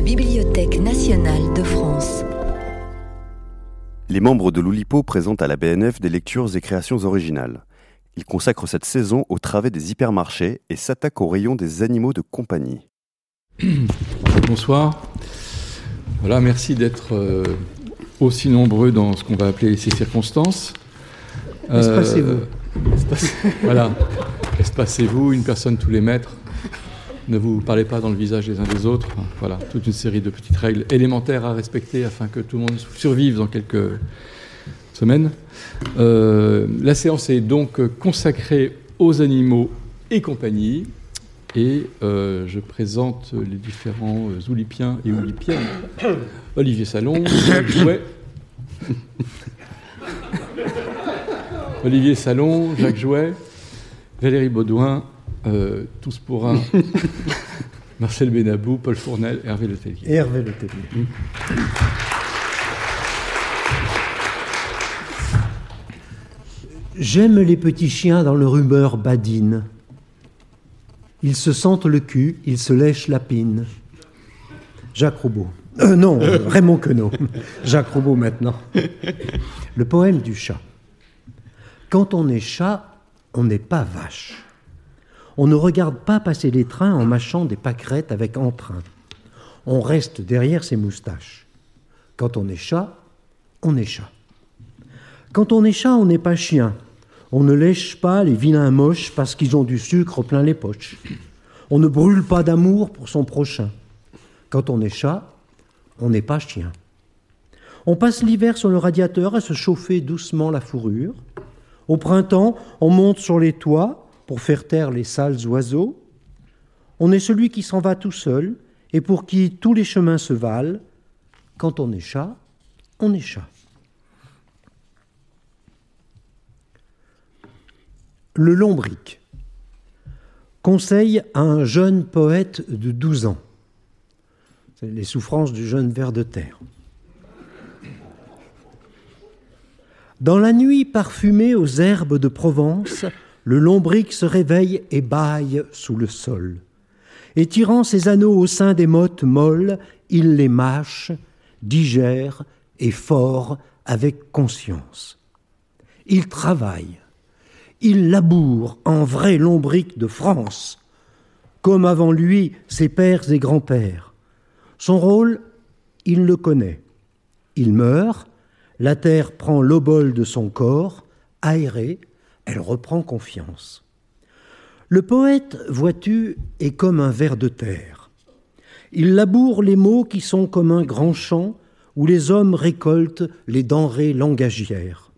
la Bibliothèque nationale de France. Les membres de l'Oulipo présentent à la BNF des lectures et créations originales. Ils consacrent cette saison au travail des hypermarchés et s'attaquent au rayon des animaux de compagnie. Bonsoir. Voilà, merci d'être euh, aussi nombreux dans ce qu'on va appeler ces circonstances. Espacez-vous. Euh, voilà, espacez-vous, une personne tous les mètres. Ne vous parlez pas dans le visage les uns des autres. Voilà, toute une série de petites règles élémentaires à respecter afin que tout le monde survive dans quelques semaines. Euh, la séance est donc consacrée aux animaux et compagnie. Et euh, je présente les différents oulipiens et oulipiennes. Olivier Salon, Jouet. Olivier Salon, Jacques Jouet, Valérie Baudouin, euh, tous pour un, Marcel Benabou, Paul Fournel, Hervé Letellier. Hervé Letellier. J'aime les petits chiens dans leur humeur badine. Ils se sentent le cul, ils se lèchent la pine. Jacques Roubaud. Euh, non, Raymond Queneau. Jacques Roubaud maintenant. Le poème du chat. Quand on est chat, on n'est pas vache. On ne regarde pas passer les trains en mâchant des pâquerettes avec entrain. On reste derrière ses moustaches. Quand on est chat, on est chat. Quand on est chat, on n'est pas chien. On ne lèche pas les vilains moches parce qu'ils ont du sucre plein les poches. On ne brûle pas d'amour pour son prochain. Quand on est chat, on n'est pas chien. On passe l'hiver sur le radiateur à se chauffer doucement la fourrure. Au printemps, on monte sur les toits pour faire taire les sales oiseaux. On est celui qui s'en va tout seul et pour qui tous les chemins se valent. Quand on est chat, on est chat. Le lombric. Conseil à un jeune poète de 12 ans. Les souffrances du jeune ver de terre. Dans la nuit parfumée aux herbes de Provence, le lombric se réveille et bâille sous le sol. Et tirant ses anneaux au sein des mottes molles, il les mâche, digère et fort avec conscience. Il travaille, il laboure en vrai lombric de France, comme avant lui ses pères et grands-pères. Son rôle, il le connaît. Il meurt, la terre prend l'obol de son corps, aérée, elle reprend confiance. Le poète, vois-tu, est comme un ver de terre. Il laboure les mots qui sont comme un grand champ où les hommes récoltent les denrées langagières.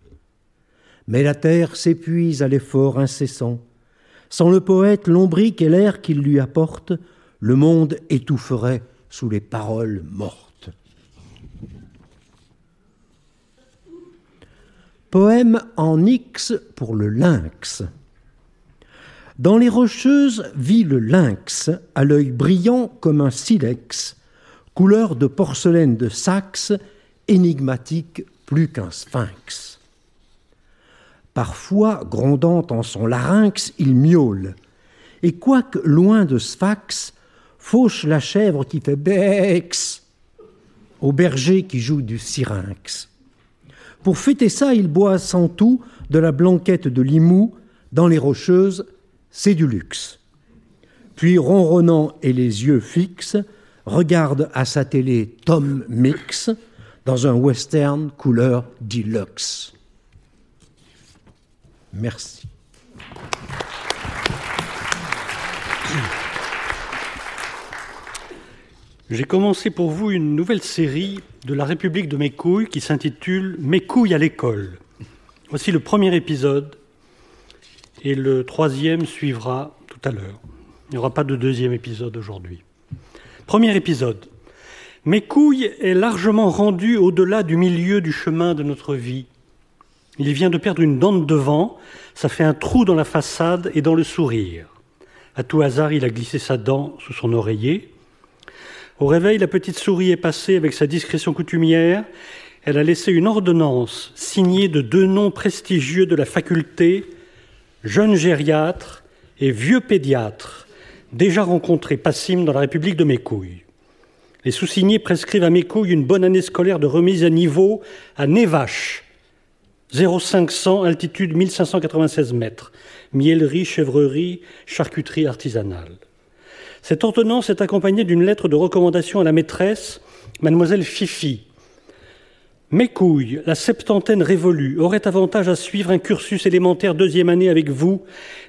Mais la terre s'épuise à l'effort incessant. Sans le poète, lombric et l'air qu'il lui apporte, le monde étoufferait sous les paroles mortes. Poème en X pour le lynx. Dans les rocheuses vit le lynx, à l'œil brillant comme un silex, couleur de porcelaine de Saxe, énigmatique plus qu'un sphinx. Parfois, grondant en son larynx, il miaule, et quoique loin de Sphax, fauche la chèvre qui fait bex au berger qui joue du syrinx. Pour fêter ça, il boit sans tout de la blanquette de Limoux dans les rocheuses, c'est du luxe. Puis, ronronnant et les yeux fixes, regarde à sa télé Tom Mix dans un western couleur deluxe. Merci. J'ai commencé pour vous une nouvelle série de la République de mes couilles qui s'intitule Mes couilles à l'école. Voici le premier épisode et le troisième suivra tout à l'heure. Il n'y aura pas de deuxième épisode aujourd'hui. Premier épisode. Mes couilles est largement rendu au-delà du milieu du chemin de notre vie. Il vient de perdre une dent de devant, ça fait un trou dans la façade et dans le sourire. À tout hasard, il a glissé sa dent sous son oreiller. Au réveil, la petite souris est passée avec sa discrétion coutumière. Elle a laissé une ordonnance signée de deux noms prestigieux de la faculté, jeune gériatre et vieux pédiatre, déjà rencontrés Passim dans la République de mes couilles. Les sous-signés prescrivent à mes couilles une bonne année scolaire de remise à niveau à Nevache, 0500, altitude 1596 mètres, mielerie, chèvrerie, charcuterie artisanale. Cette ordonnance est accompagnée d'une lettre de recommandation à la maîtresse, mademoiselle Fifi. Mes couilles, la septantaine révolue, aurait avantage à suivre un cursus élémentaire deuxième année avec vous,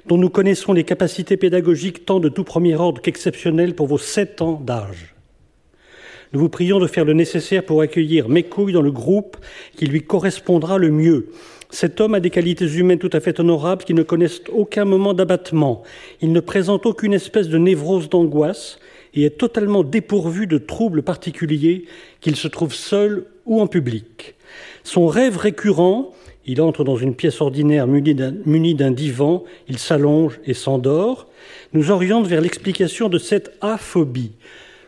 dont nous connaissons les capacités pédagogiques tant de tout premier ordre qu'exceptionnelles pour vos sept ans d'âge. Nous vous prions de faire le nécessaire pour accueillir mes couilles dans le groupe qui lui correspondra le mieux. Cet homme a des qualités humaines tout à fait honorables qui ne connaissent aucun moment d'abattement. Il ne présente aucune espèce de névrose d'angoisse et est totalement dépourvu de troubles particuliers qu'il se trouve seul ou en public. Son rêve récurrent, il entre dans une pièce ordinaire munie d'un divan, il s'allonge et s'endort, nous oriente vers l'explication de cette aphobie,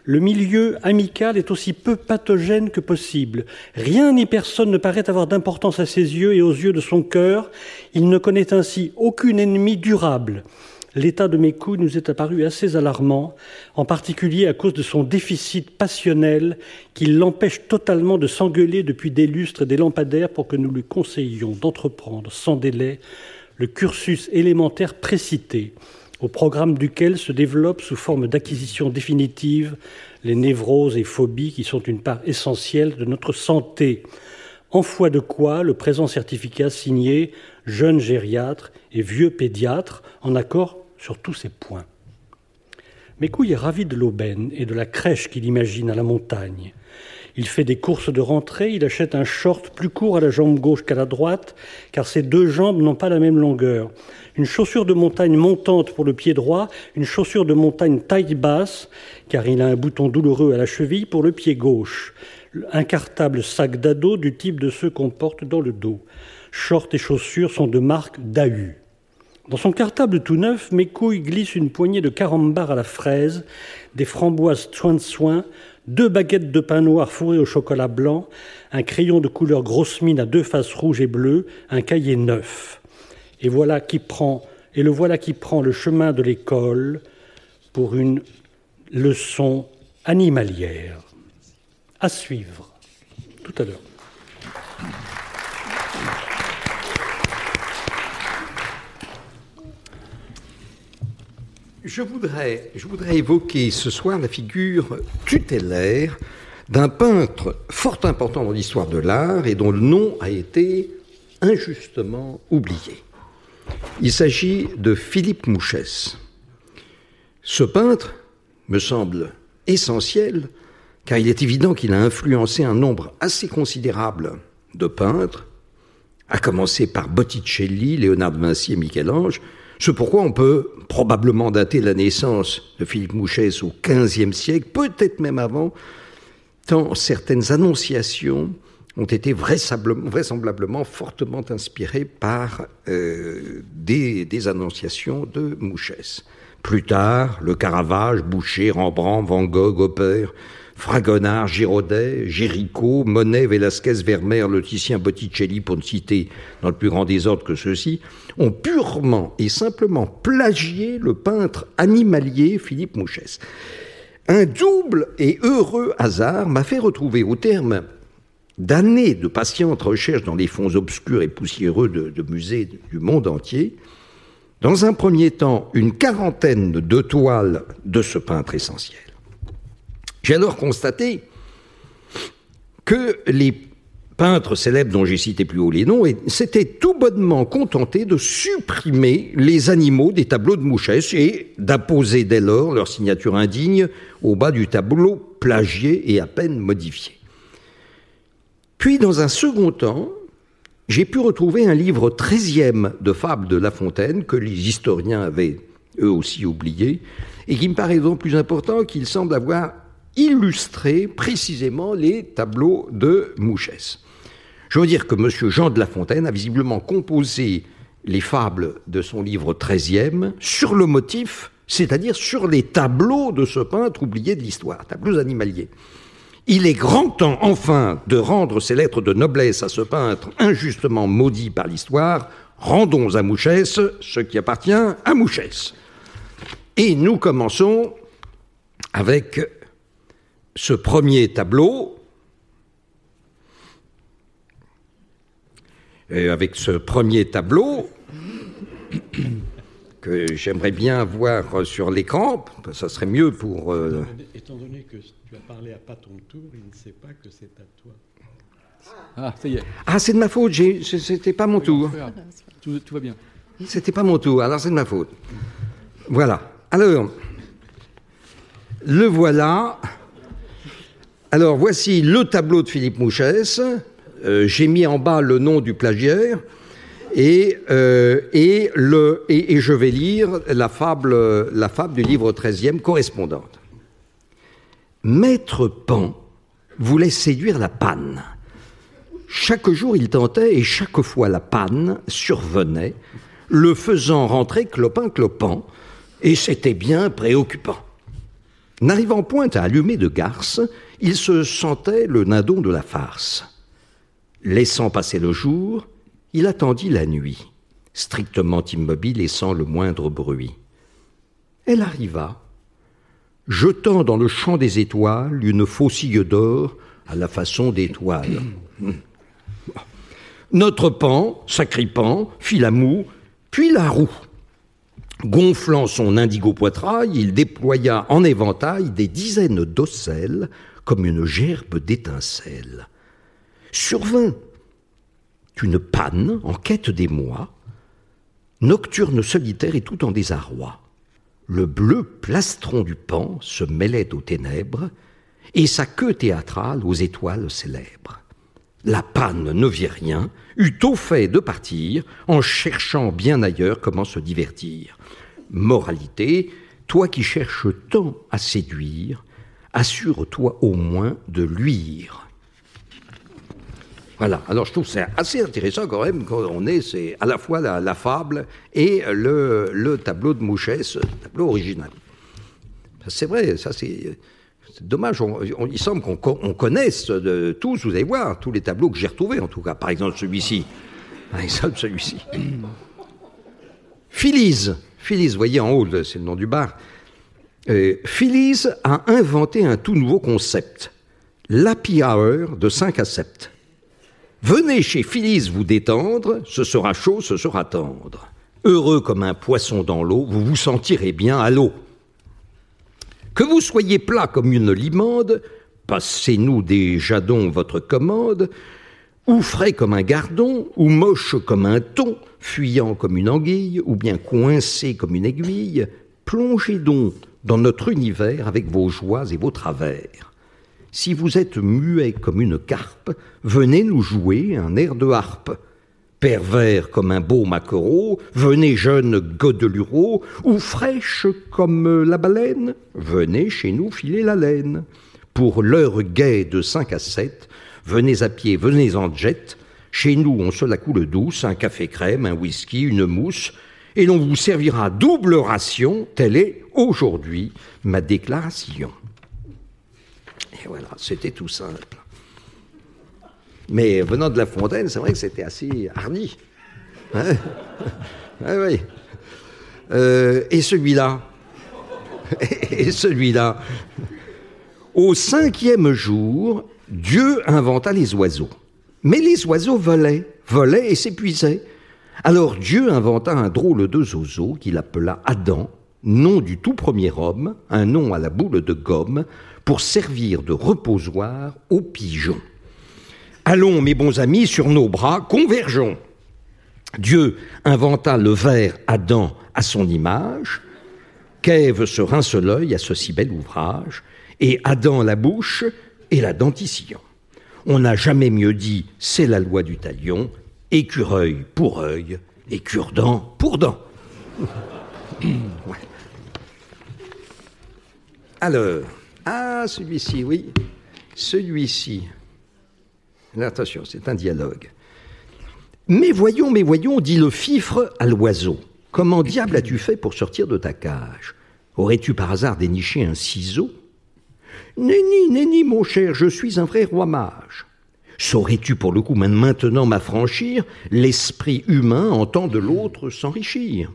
le milieu amical est aussi peu pathogène que possible. Rien ni personne ne paraît avoir d'importance à ses yeux et aux yeux de son cœur. Il ne connaît ainsi aucune ennemie durable. L'état de mes couilles nous est apparu assez alarmant, en particulier à cause de son déficit passionnel qui l'empêche totalement de s'engueuler depuis des lustres et des lampadaires pour que nous lui conseillions d'entreprendre sans délai le cursus élémentaire précité au programme duquel se développent sous forme d'acquisition définitive les névroses et phobies qui sont une part essentielle de notre santé. En foi de quoi le présent certificat signé jeune gériatre et vieux pédiatre en accord sur tous ces points? Mécouille est ravi de l'aubaine et de la crèche qu'il imagine à la montagne. Il fait des courses de rentrée, il achète un short plus court à la jambe gauche qu'à la droite, car ses deux jambes n'ont pas la même longueur une chaussure de montagne montante pour le pied droit, une chaussure de montagne taille basse, car il a un bouton douloureux à la cheville pour le pied gauche, un cartable sac d'ado du type de ceux qu'on porte dans le dos. Shorts et chaussures sont de marque Dahu. Dans son cartable tout neuf, mes couilles glissent une poignée de carambars à la fraise, des framboises soin de soin, deux baguettes de pain noir fourrées au chocolat blanc, un crayon de couleur grosse mine à deux faces rouges et bleues, un cahier neuf. Et voilà qui prend, et le voilà qui prend le chemin de l'école pour une leçon animalière. À suivre tout à l'heure. Je voudrais, évoquer ce soir la figure tutélaire d'un peintre fort important dans l'histoire de l'art et dont le nom a été injustement oublié. Il s'agit de Philippe Mouchès. Ce peintre me semble essentiel car il est évident qu'il a influencé un nombre assez considérable de peintres, à commencer par Botticelli, Léonard de Vinci et Michel-Ange, ce pourquoi on peut probablement dater la naissance de Philippe Mouchès au XVe siècle, peut-être même avant, tant certaines annonciations ont été vraisemblablement fortement inspirés par euh, des, annonciations de Mouchès. Plus tard, le Caravage, Boucher, Rembrandt, Van Gogh, Hopper, Fragonard, Giraudet, Géricault, Monet, Velasquez, Vermeer, Le Botticelli, pour ne citer dans le plus grand désordre que ceux-ci, ont purement et simplement plagié le peintre animalier Philippe Mouchès. Un double et heureux hasard m'a fait retrouver au terme d'années de patientes recherches dans les fonds obscurs et poussiéreux de, musées du monde entier, dans un premier temps, une quarantaine de toiles de ce peintre essentiel. J'ai alors constaté que les peintres célèbres dont j'ai cité plus haut les noms s'étaient tout bonnement contentés de supprimer les animaux des tableaux de Mouchès et d'apposer dès lors leur signature indigne au bas du tableau plagié et à peine modifié. Puis, dans un second temps, j'ai pu retrouver un livre treizième de fables de La Fontaine que les historiens avaient eux aussi oublié, et qui me paraît donc plus important qu'il semble avoir illustré précisément les tableaux de Mouchès. Je veux dire que M. Jean de La Fontaine a visiblement composé les fables de son livre treizième sur le motif, c'est-à-dire sur les tableaux de ce peintre oublié de l'histoire, tableaux animaliers. Il est grand temps, enfin, de rendre ces lettres de noblesse à ce peintre injustement maudit par l'histoire. Rendons à Mouchès ce qui appartient à Mouchès. Et nous commençons avec ce premier tableau, et avec ce premier tableau, que j'aimerais bien voir sur l'écran, ça serait mieux pour... Euh... Étant donné que tu as parlé à pas ton tour, il ne sait pas que c'est à toi. Ah, ça y est. Ah, c'est de ma faute, c'était pas mon tour. Tout, tout va bien. C'était pas mon tour, alors c'est de ma faute. Voilà. Alors, le voilà. Alors, voici le tableau de Philippe Mouchès. Euh, J'ai mis en bas le nom du plagiaire. Et, euh, je vais lire la fable, du livre 13e correspondante. Maître Pan voulait séduire la panne. Chaque jour il tentait et chaque fois la panne survenait, le faisant rentrer clopin-clopant, et c'était bien préoccupant. N'arrivant point à allumer de garce, il se sentait le nindon de la farce. Laissant passer le jour, il attendit la nuit, strictement immobile et sans le moindre bruit. Elle arriva, jetant dans le champ des étoiles une faucille d'or à la façon d'étoile. Notre pan, sacripant, fit la moue, puis la roue. Gonflant son indigo poitrail, il déploya en éventail des dizaines d'ocelles comme une gerbe d'étincelles. Survint une panne en quête des mois, nocturne solitaire et tout en désarroi. Le bleu plastron du pan se mêlait aux ténèbres et sa queue théâtrale aux étoiles célèbres. La panne ne vit rien, eut au fait de partir en cherchant bien ailleurs comment se divertir. Moralité, toi qui cherches tant à séduire, assure-toi au moins de luire. Voilà, alors je trouve c'est assez intéressant quand même quand on est, c'est à la fois la, fable et le, le, tableau de Mouchès, tableau original. C'est vrai, ça c'est dommage, il semble qu'on connaisse tous, vous allez voir, tous les tableaux que j'ai retrouvés en tout cas, par exemple celui-ci, par exemple celui-ci. Phyllis, Phyllis, vous voyez en haut, c'est le nom du bar, euh, Phyllis a inventé un tout nouveau concept, l'happy hour de 5 à 7. Venez chez Phyllis vous détendre, ce sera chaud, ce sera tendre. Heureux comme un poisson dans l'eau, vous vous sentirez bien à l'eau. Que vous soyez plat comme une limande, passez-nous des jadons votre commande, ou frais comme un gardon, ou moche comme un thon, fuyant comme une anguille, ou bien coincé comme une aiguille, plongez donc dans notre univers avec vos joies et vos travers. Si vous êtes muet comme une carpe, venez nous jouer un air de harpe. Pervers comme un beau maquereau, venez jeune godelureau, ou fraîche comme la baleine, venez chez nous filer la laine. Pour l'heure gaie de 5 à 7, venez à pied, venez en jet. Chez nous, on se la coule douce, un café crème, un whisky, une mousse, et l'on vous servira double ration, telle est aujourd'hui ma déclaration. Et voilà, c'était tout simple. Mais venant de La Fontaine, c'est vrai que c'était assez hardi. Hein? Ah. Euh, et celui-là? Et celui-là? Au cinquième jour, Dieu inventa les oiseaux. Mais les oiseaux volaient, volaient et s'épuisaient. Alors Dieu inventa un drôle de zozo qu'il appela Adam, nom du tout premier homme, un nom à la boule de gomme, pour servir de reposoir aux pigeons. Allons, mes bons amis, sur nos bras, convergeons. Dieu inventa le ver Adam à son image, qu'Ève se rince l'œil à ce si bel ouvrage, et Adam la bouche et la dentition. On n'a jamais mieux dit c'est la loi du talion, écureuil pour œil et cure-dent pour dent. Alors, ah, celui-ci, oui. Celui-ci. Attention, c'est un dialogue. Mais voyons, mais voyons, dit le fifre à l'oiseau. Comment diable as-tu fait pour sortir de ta cage? Aurais-tu par hasard déniché un ciseau? Nenni, nenni, mon cher, je suis un vrai roi mage. Saurais-tu pour le coup maintenant m'affranchir? L'esprit humain entend de l'autre s'enrichir.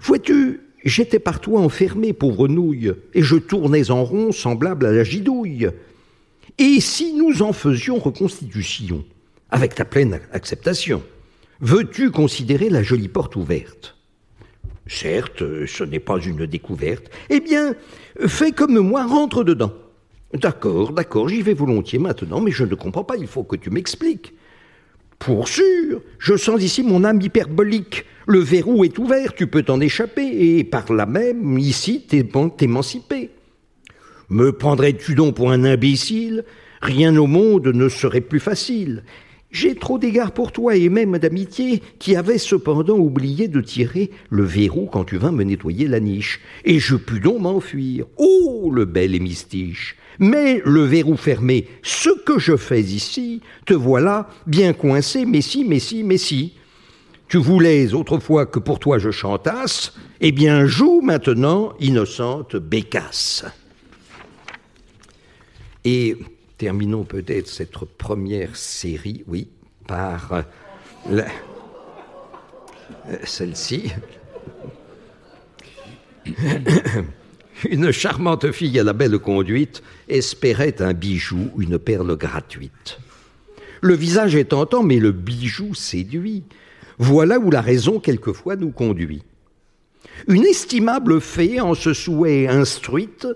Vois-tu, J'étais par toi enfermé, pauvre nouille, et je tournais en rond semblable à la gidouille. Et si nous en faisions reconstitution, avec ta pleine acceptation, veux-tu considérer la jolie porte ouverte? Certes, ce n'est pas une découverte. Eh bien, fais comme moi, rentre dedans. D'accord, d'accord, j'y vais volontiers maintenant, mais je ne comprends pas, il faut que tu m'expliques. Pour sûr, je sens ici mon âme hyperbolique. Le verrou est ouvert, tu peux t'en échapper, et par là même, ici, t'émanciper. Me prendrais-tu donc pour un imbécile? Rien au monde ne serait plus facile. J'ai trop d'égards pour toi et même d'amitié qui avait cependant oublié de tirer le verrou quand tu vins me nettoyer la niche. Et je pus donc m'enfuir. Oh, le bel hémistiche mais le verrou fermé, ce que je fais ici, te voilà bien coincé, mais si, mais si, mais si. Tu voulais autrefois que pour toi je chantasse, eh bien joue maintenant, innocente bécasse. Et terminons peut-être cette première série, oui, par celle-ci. Une charmante fille à la belle conduite espérait un bijou, une perle gratuite. Le visage est tentant, mais le bijou séduit. Voilà où la raison quelquefois nous conduit. Une estimable fée, en ce souhait instruite,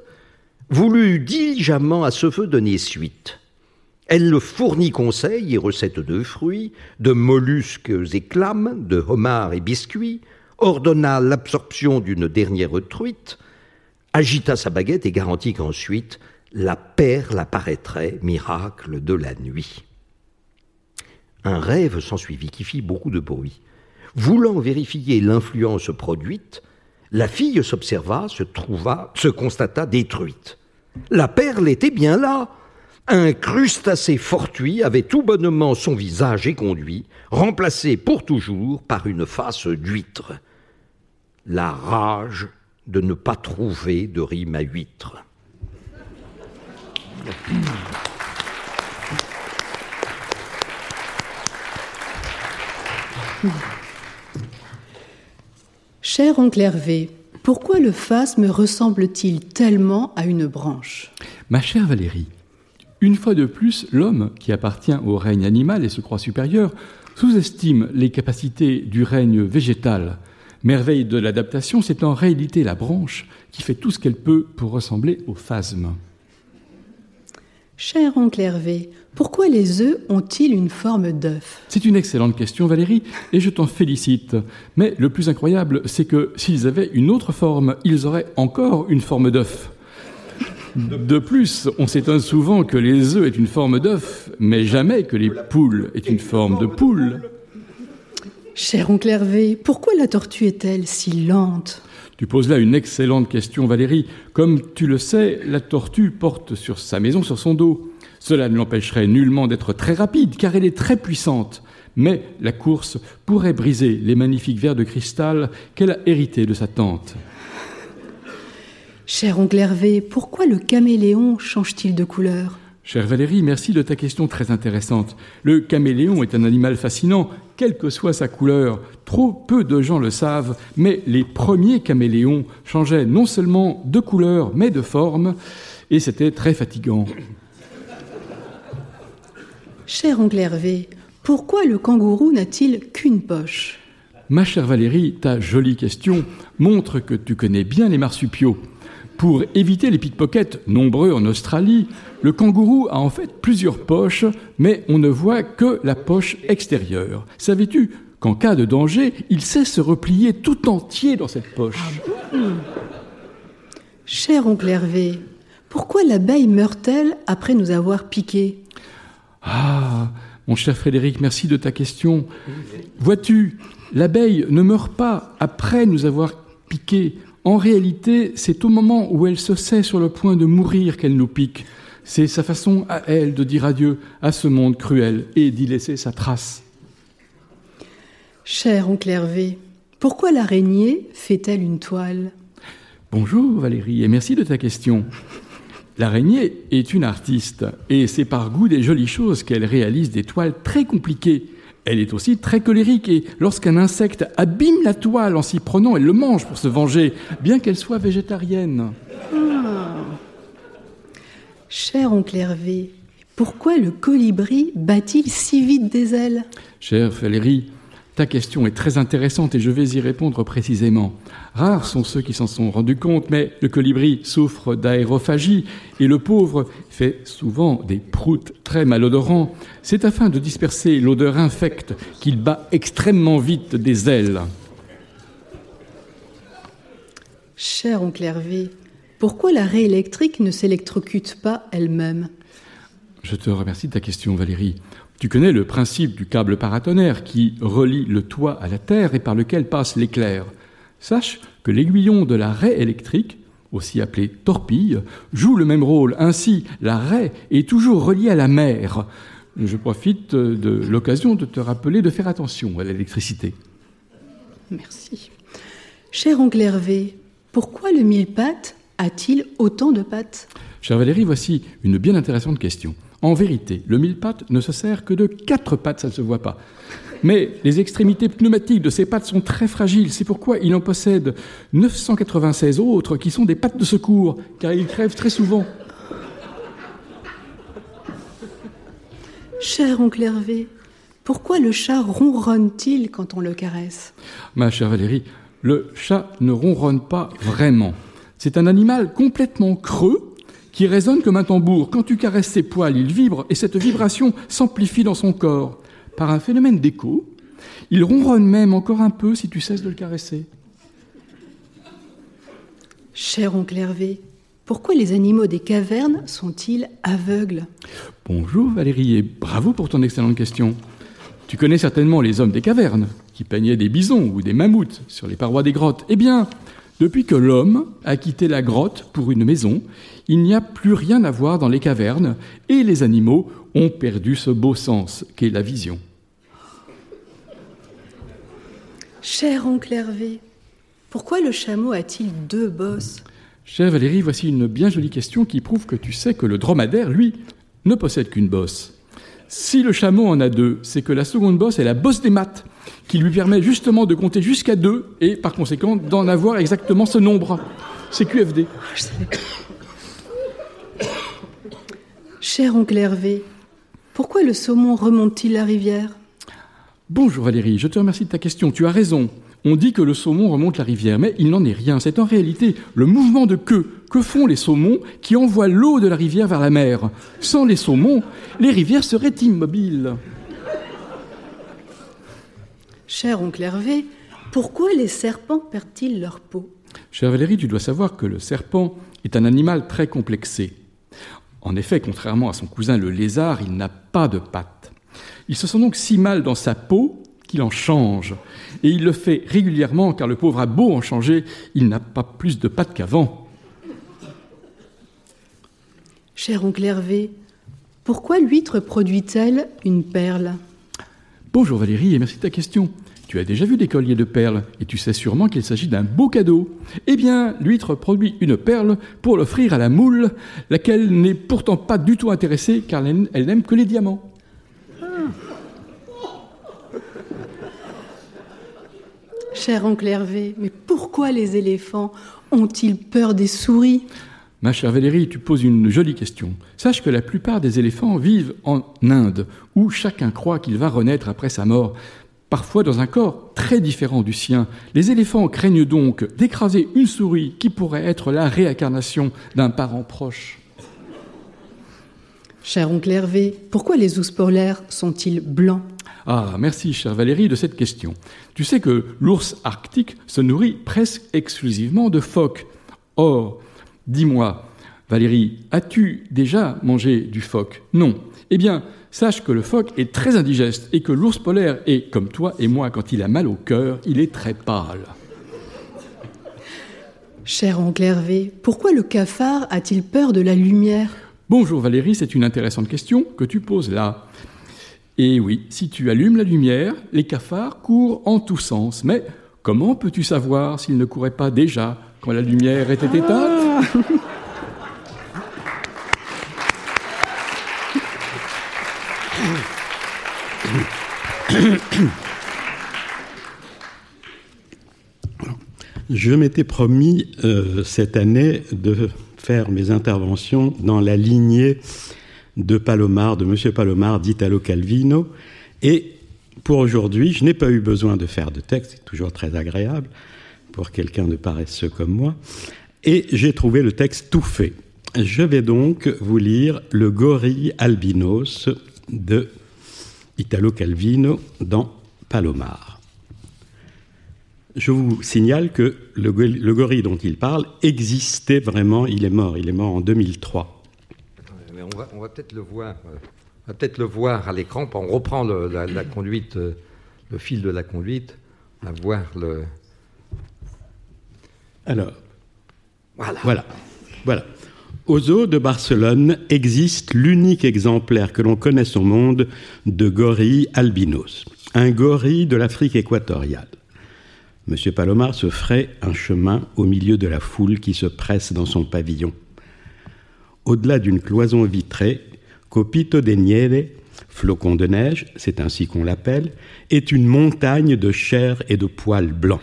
voulut diligemment à ce feu donner suite. Elle le fournit conseils et recettes de fruits, de mollusques et clames, de homards et biscuits, ordonna l'absorption d'une dernière truite, agita sa baguette et garantit qu'ensuite la perle apparaîtrait, miracle de la nuit. Un rêve s'ensuivit qui fit beaucoup de bruit. Voulant vérifier l'influence produite, la fille s'observa, se trouva, se constata détruite. La perle était bien là. Un crustacé fortuit avait tout bonnement son visage éconduit, remplacé pour toujours par une face d'huître. La rage de ne pas trouver de rime à huître. Cher oncle Hervé, pourquoi le phasme ressemble-t-il tellement à une branche? Ma chère Valérie, une fois de plus, l'homme, qui appartient au règne animal et se croit supérieur, sous-estime les capacités du règne végétal. Merveille de l'adaptation, c'est en réalité la branche qui fait tout ce qu'elle peut pour ressembler au phasme. Cher oncle Hervé, pourquoi les œufs ont-ils une forme d'œuf? C'est une excellente question, Valérie, et je t'en félicite. Mais le plus incroyable, c'est que s'ils avaient une autre forme, ils auraient encore une forme d'œuf. De plus, on s'étonne souvent que les œufs aient une forme d'œuf, mais jamais que les poules aient une forme de poule. Cher oncle Hervé, pourquoi la tortue est-elle si lente? Tu poses là une excellente question, Valérie. Comme tu le sais, la tortue porte sur sa maison sur son dos. Cela ne l'empêcherait nullement d'être très rapide, car elle est très puissante. Mais la course pourrait briser les magnifiques verres de cristal qu'elle a hérités de sa tante. Cher oncle Hervé, pourquoi le caméléon change-t-il de couleur? Chère Valérie, merci de ta question très intéressante. Le caméléon est un animal fascinant, quelle que soit sa couleur. Trop peu de gens le savent, mais les premiers caméléons changeaient non seulement de couleur, mais de forme, et c'était très fatigant. Cher oncle Hervé, pourquoi le kangourou n'a-t-il qu'une poche? Ma chère Valérie, ta jolie question montre que tu connais bien les marsupiaux. Pour éviter les pickpockets, nombreux en Australie, le kangourou a en fait plusieurs poches, mais on ne voit que la poche extérieure. Savais-tu qu'en cas de danger, il sait se replier tout entier dans cette poche? Cher oncle Hervé, pourquoi l'abeille meurt-elle après nous avoir piqué Ah, mon cher Frédéric, merci de ta question. Vois-tu, l'abeille ne meurt pas après nous avoir piqué. En réalité, c'est au moment où elle se sait sur le point de mourir qu'elle nous pique. C'est sa façon à elle de dire adieu à ce monde cruel et d'y laisser sa trace. Cher oncle Hervé, pourquoi l'araignée fait-elle une toile? Bonjour Valérie et merci de ta question. L'araignée est une artiste et c'est par goût des jolies choses qu'elle réalise des toiles très compliquées. Elle est aussi très colérique et lorsqu'un insecte abîme la toile en s'y prenant, elle le mange pour se venger, bien qu'elle soit végétarienne. Ah. Cher oncle Hervé, pourquoi le colibri bat-il si vite des ailes? Cher Valérie, ta question est très intéressante et je vais y répondre précisément. Rares sont ceux qui s'en sont rendus compte, mais le colibri souffre d'aérophagie et le pauvre fait souvent des proutes très malodorants. C'est afin de disperser l'odeur infecte qu'il bat extrêmement vite des ailes. Cher oncle Hervé, pourquoi la raie électrique ne s'électrocute pas elle-même? Je te remercie de ta question, Valérie. Tu connais le principe du câble paratonnerre qui relie le toit à la terre et par lequel passe l'éclair. Sache que l'aiguillon de la raie électrique, aussi appelée torpille, joue le même rôle. Ainsi, la raie est toujours reliée à la mer. Je profite de l'occasion de te rappeler de faire attention à l'électricité. Merci. Cher oncle Hervé, pourquoi le mille pattes a-t-il autant de pattes? Cher Valérie, voici une bien intéressante question. En vérité, le mille pattes ne se sert que de quatre pattes, ça ne se voit pas. Mais les extrémités pneumatiques de ces pattes sont très fragiles. C'est pourquoi il en possède 996 autres qui sont des pattes de secours, car il crève très souvent. Cher oncle Hervé, pourquoi le chat ronronne-t-il quand on le caresse? Ma chère Valérie, le chat ne ronronne pas vraiment. C'est un animal complètement creux qui résonne comme un tambour. Quand tu caresses ses poils, il vibre et cette vibration s'amplifie dans son corps. Par un phénomène d'écho, il ronronne même encore un peu si tu cesses de le caresser. Cher oncle Hervé, pourquoi les animaux des cavernes sont-ils aveugles? Bonjour Valérie et bravo pour ton excellente question. Tu connais certainement les hommes des cavernes qui peignaient des bisons ou des mammouths sur les parois des grottes. Eh bien, depuis que l'homme a quitté la grotte pour une maison, il n'y a plus rien à voir dans les cavernes et les animaux ont perdu ce beau sens qu'est la vision. Cher oncle Hervé, pourquoi le chameau a-t-il deux bosses? Chère Valérie, voici une bien jolie question qui prouve que tu sais que le dromadaire, lui, ne possède qu'une bosse. Si le chameau en a deux, c'est que la seconde bosse est la bosse des maths qui lui permet justement de compter jusqu'à deux et par conséquent d'en avoir exactement ce nombre. C'est QFD. Cher oncle Hervé, pourquoi le saumon remonte-t-il la rivière? Bonjour Valérie, je te remercie de ta question. Tu as raison. On dit que le saumon remonte la rivière, mais il n'en est rien. C'est en réalité le mouvement de queue que font les saumons qui envoient l'eau de la rivière vers la mer. Sans les saumons, les rivières seraient immobiles. Cher oncle Hervé, pourquoi les serpents perdent-ils leur peau? Cher Valérie, tu dois savoir que le serpent est un animal très complexé. En effet, contrairement à son cousin le lézard, il n'a pas de pattes. Il se sent donc si mal dans sa peau qu'il en change. Et il le fait régulièrement car le pauvre a beau en changer, il n'a pas plus de pattes qu'avant. Cher oncle Hervé, pourquoi l'huître produit-elle une perle? Bonjour Valérie et merci de ta question. Tu as déjà vu des colliers de perles et tu sais sûrement qu'il s'agit d'un beau cadeau. Eh bien, l'huître produit une perle pour l'offrir à la moule, laquelle n'est pourtant pas du tout intéressée car elle n'aime que les diamants. Cher oncle Hervé, mais pourquoi les éléphants ont-ils peur des souris? Ma chère Valérie, tu poses une jolie question. Sache que la plupart des éléphants vivent en Inde, où chacun croit qu'il va renaître après sa mort parfois dans un corps très différent du sien. Les éléphants craignent donc d'écraser une souris qui pourrait être la réincarnation d'un parent proche. Cher oncle Hervé, pourquoi les ours polaires sont-ils blancs? Ah, merci, chère Valérie, de cette question. Tu sais que l'ours arctique se nourrit presque exclusivement de phoques. Or, dis-moi, Valérie, as-tu déjà mangé du phoque? Non. Eh bien, Sache que le phoque est très indigeste et que l'ours polaire est, comme toi et moi, quand il a mal au cœur, il est très pâle. Cher oncle Hervé, pourquoi le cafard a-t-il peur de la lumière? Bonjour Valérie, c'est une intéressante question que tu poses là. Et oui, si tu allumes la lumière, les cafards courent en tous sens. Mais comment peux-tu savoir s'ils ne couraient pas déjà quand la lumière était éteinte ah. Je m'étais promis euh, cette année de faire mes interventions dans la lignée de Palomar, de M. Palomar, d'Italo Calvino. Et pour aujourd'hui, je n'ai pas eu besoin de faire de texte, c'est toujours très agréable pour quelqu'un de paresseux comme moi. Et j'ai trouvé le texte tout fait. Je vais donc vous lire Le gorille albinos de Italo Calvino dans Palomar. Je vous signale que le, gorille dont il parle existait vraiment, il est mort, il est mort en 2003. on va, peut-être le voir. Euh, on va peut-être le voir à l'écran. On reprend la, conduite, euh, le fil de la conduite. On va voir le. Alors. Voilà. Voilà. Voilà. Au zoo de Barcelone existe l'unique exemplaire que l'on connaisse au monde de gorille albinos, un gorille de l'Afrique équatoriale. Monsieur Palomar se ferait un chemin au milieu de la foule qui se presse dans son pavillon. Au-delà d'une cloison vitrée, Copito de Nieve, flocon de neige, c'est ainsi qu'on l'appelle, est une montagne de chair et de poils blancs.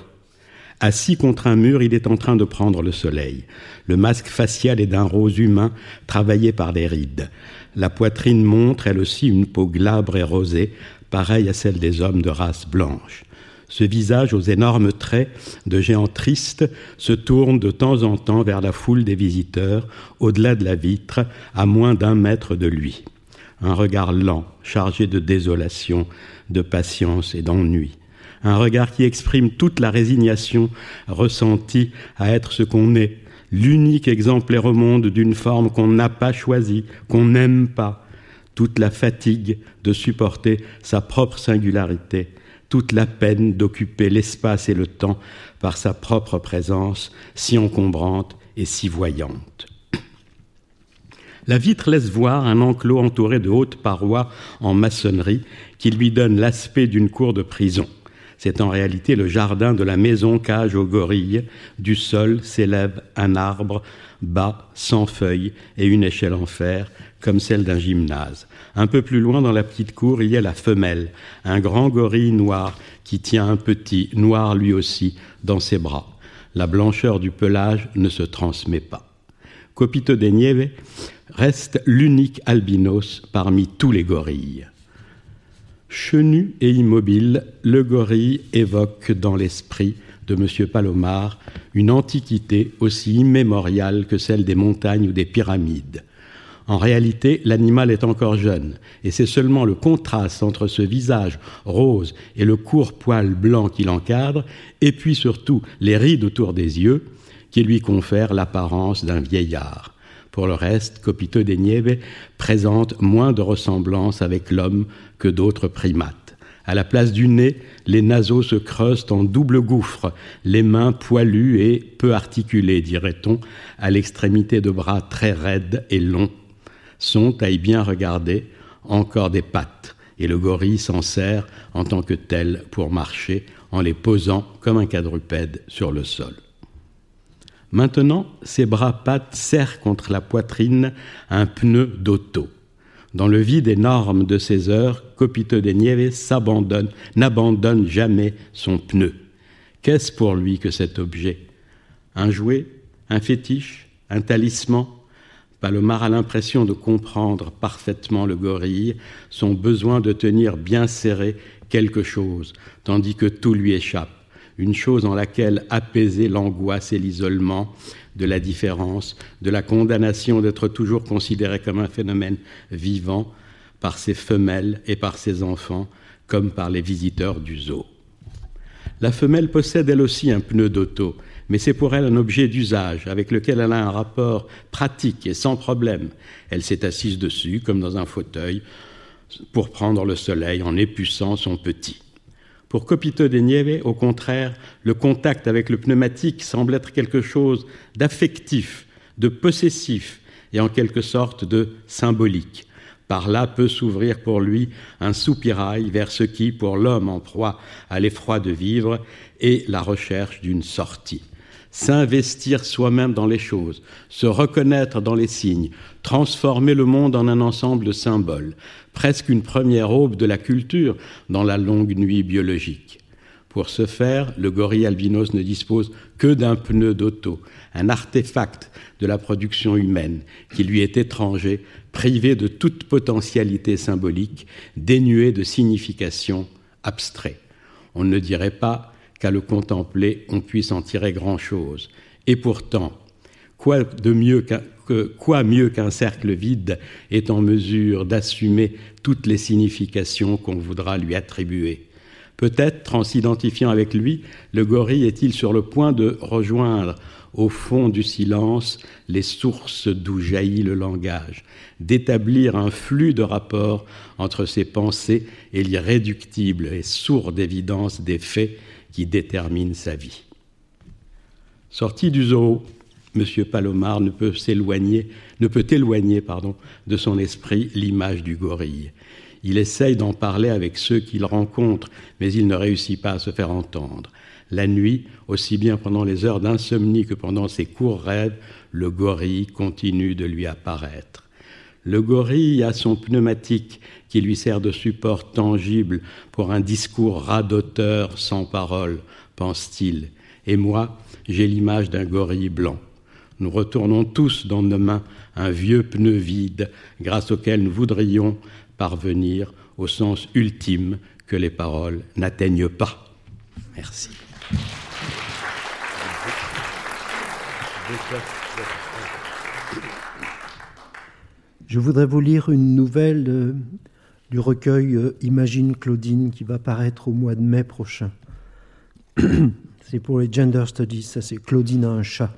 Assis contre un mur, il est en train de prendre le soleil. Le masque facial est d'un rose humain travaillé par des rides. La poitrine montre elle aussi une peau glabre et rosée, pareille à celle des hommes de race blanche. Ce visage aux énormes traits de géant triste se tourne de temps en temps vers la foule des visiteurs, au-delà de la vitre, à moins d'un mètre de lui. Un regard lent, chargé de désolation, de patience et d'ennui un regard qui exprime toute la résignation ressentie à être ce qu'on est, l'unique exemplaire au monde d'une forme qu'on n'a pas choisie, qu'on n'aime pas, toute la fatigue de supporter sa propre singularité, toute la peine d'occuper l'espace et le temps par sa propre présence si encombrante et si voyante. La vitre laisse voir un enclos entouré de hautes parois en maçonnerie qui lui donne l'aspect d'une cour de prison. C'est en réalité le jardin de la maison cage aux gorilles. Du sol s'élève un arbre bas, sans feuilles, et une échelle en fer, comme celle d'un gymnase. Un peu plus loin dans la petite cour, il y a la femelle, un grand gorille noir qui tient un petit, noir lui aussi, dans ses bras. La blancheur du pelage ne se transmet pas. Copito de Nieve reste l'unique albinos parmi tous les gorilles. Chenu et immobile, le gorille évoque dans l'esprit de M. Palomar une antiquité aussi immémoriale que celle des montagnes ou des pyramides. En réalité, l'animal est encore jeune, et c'est seulement le contraste entre ce visage rose et le court poil blanc qui l'encadre, et puis surtout les rides autour des yeux, qui lui confèrent l'apparence d'un vieillard. Pour le reste, Copito de Nieve présente moins de ressemblance avec l'homme que d'autres primates. À la place du nez, les naseaux se creusent en double gouffre, les mains poilues et peu articulées, dirait-on, à l'extrémité de bras très raides et longs. Sont, à y bien regarder, encore des pattes, et le gorille s'en sert en tant que tel pour marcher en les posant comme un quadrupède sur le sol. Maintenant, ses bras-pattes serrent contre la poitrine un pneu d'auto. Dans le vide énorme de ses heures, Copito de Nieve s'abandonne, n'abandonne jamais son pneu. Qu'est-ce pour lui que cet objet? Un jouet Un fétiche Un talisman? Palomar a l'impression de comprendre parfaitement le gorille, son besoin de tenir bien serré quelque chose, tandis que tout lui échappe. Une chose en laquelle apaiser l'angoisse et l'isolement de la différence, de la condamnation d'être toujours considéré comme un phénomène vivant par ses femelles et par ses enfants, comme par les visiteurs du zoo. La femelle possède elle aussi un pneu d'auto, mais c'est pour elle un objet d'usage avec lequel elle a un rapport pratique et sans problème. Elle s'est assise dessus comme dans un fauteuil pour prendre le soleil en épuçant son petit. Pour Copito de Nieve, au contraire, le contact avec le pneumatique semble être quelque chose d'affectif, de possessif et en quelque sorte de symbolique. Par là peut s'ouvrir pour lui un soupirail vers ce qui, pour l'homme en proie à l'effroi de vivre, est la recherche d'une sortie s'investir soi-même dans les choses, se reconnaître dans les signes, transformer le monde en un ensemble de symboles, presque une première aube de la culture dans la longue nuit biologique. Pour ce faire, le gorille albinos ne dispose que d'un pneu d'auto, un artefact de la production humaine qui lui est étranger, privé de toute potentialité symbolique, dénué de signification abstraite. On ne dirait pas qu'à le contempler, on puisse en tirer grand-chose. Et pourtant, quoi mieux quoi mieux qu'un cercle vide est en mesure d'assumer toutes les significations qu'on voudra lui attribuer Peut-être, en s'identifiant avec lui, le gorille est-il sur le point de rejoindre au fond du silence les sources d'où jaillit le langage, d'établir un flux de rapports entre ses pensées et l'irréductible et sourde évidence des faits qui déterminent sa vie. Sorti du zoo, M. Palomar ne peut s'éloigner, ne peut éloigner pardon, de son esprit l'image du gorille. Il essaye d'en parler avec ceux qu'il rencontre, mais il ne réussit pas à se faire entendre. La nuit, aussi bien pendant les heures d'insomnie que pendant ses courts rêves, le gorille continue de lui apparaître. Le gorille a son pneumatique qui lui sert de support tangible pour un discours radoteur sans parole, pense-t-il. Et moi, j'ai l'image d'un gorille blanc. Nous retournons tous dans nos mains un vieux pneu vide grâce auquel nous voudrions parvenir au sens ultime que les paroles n'atteignent pas. Merci. Je voudrais vous lire une nouvelle euh, du recueil euh, Imagine Claudine qui va paraître au mois de mai prochain. c'est pour les Gender Studies, ça c'est Claudine a un chat.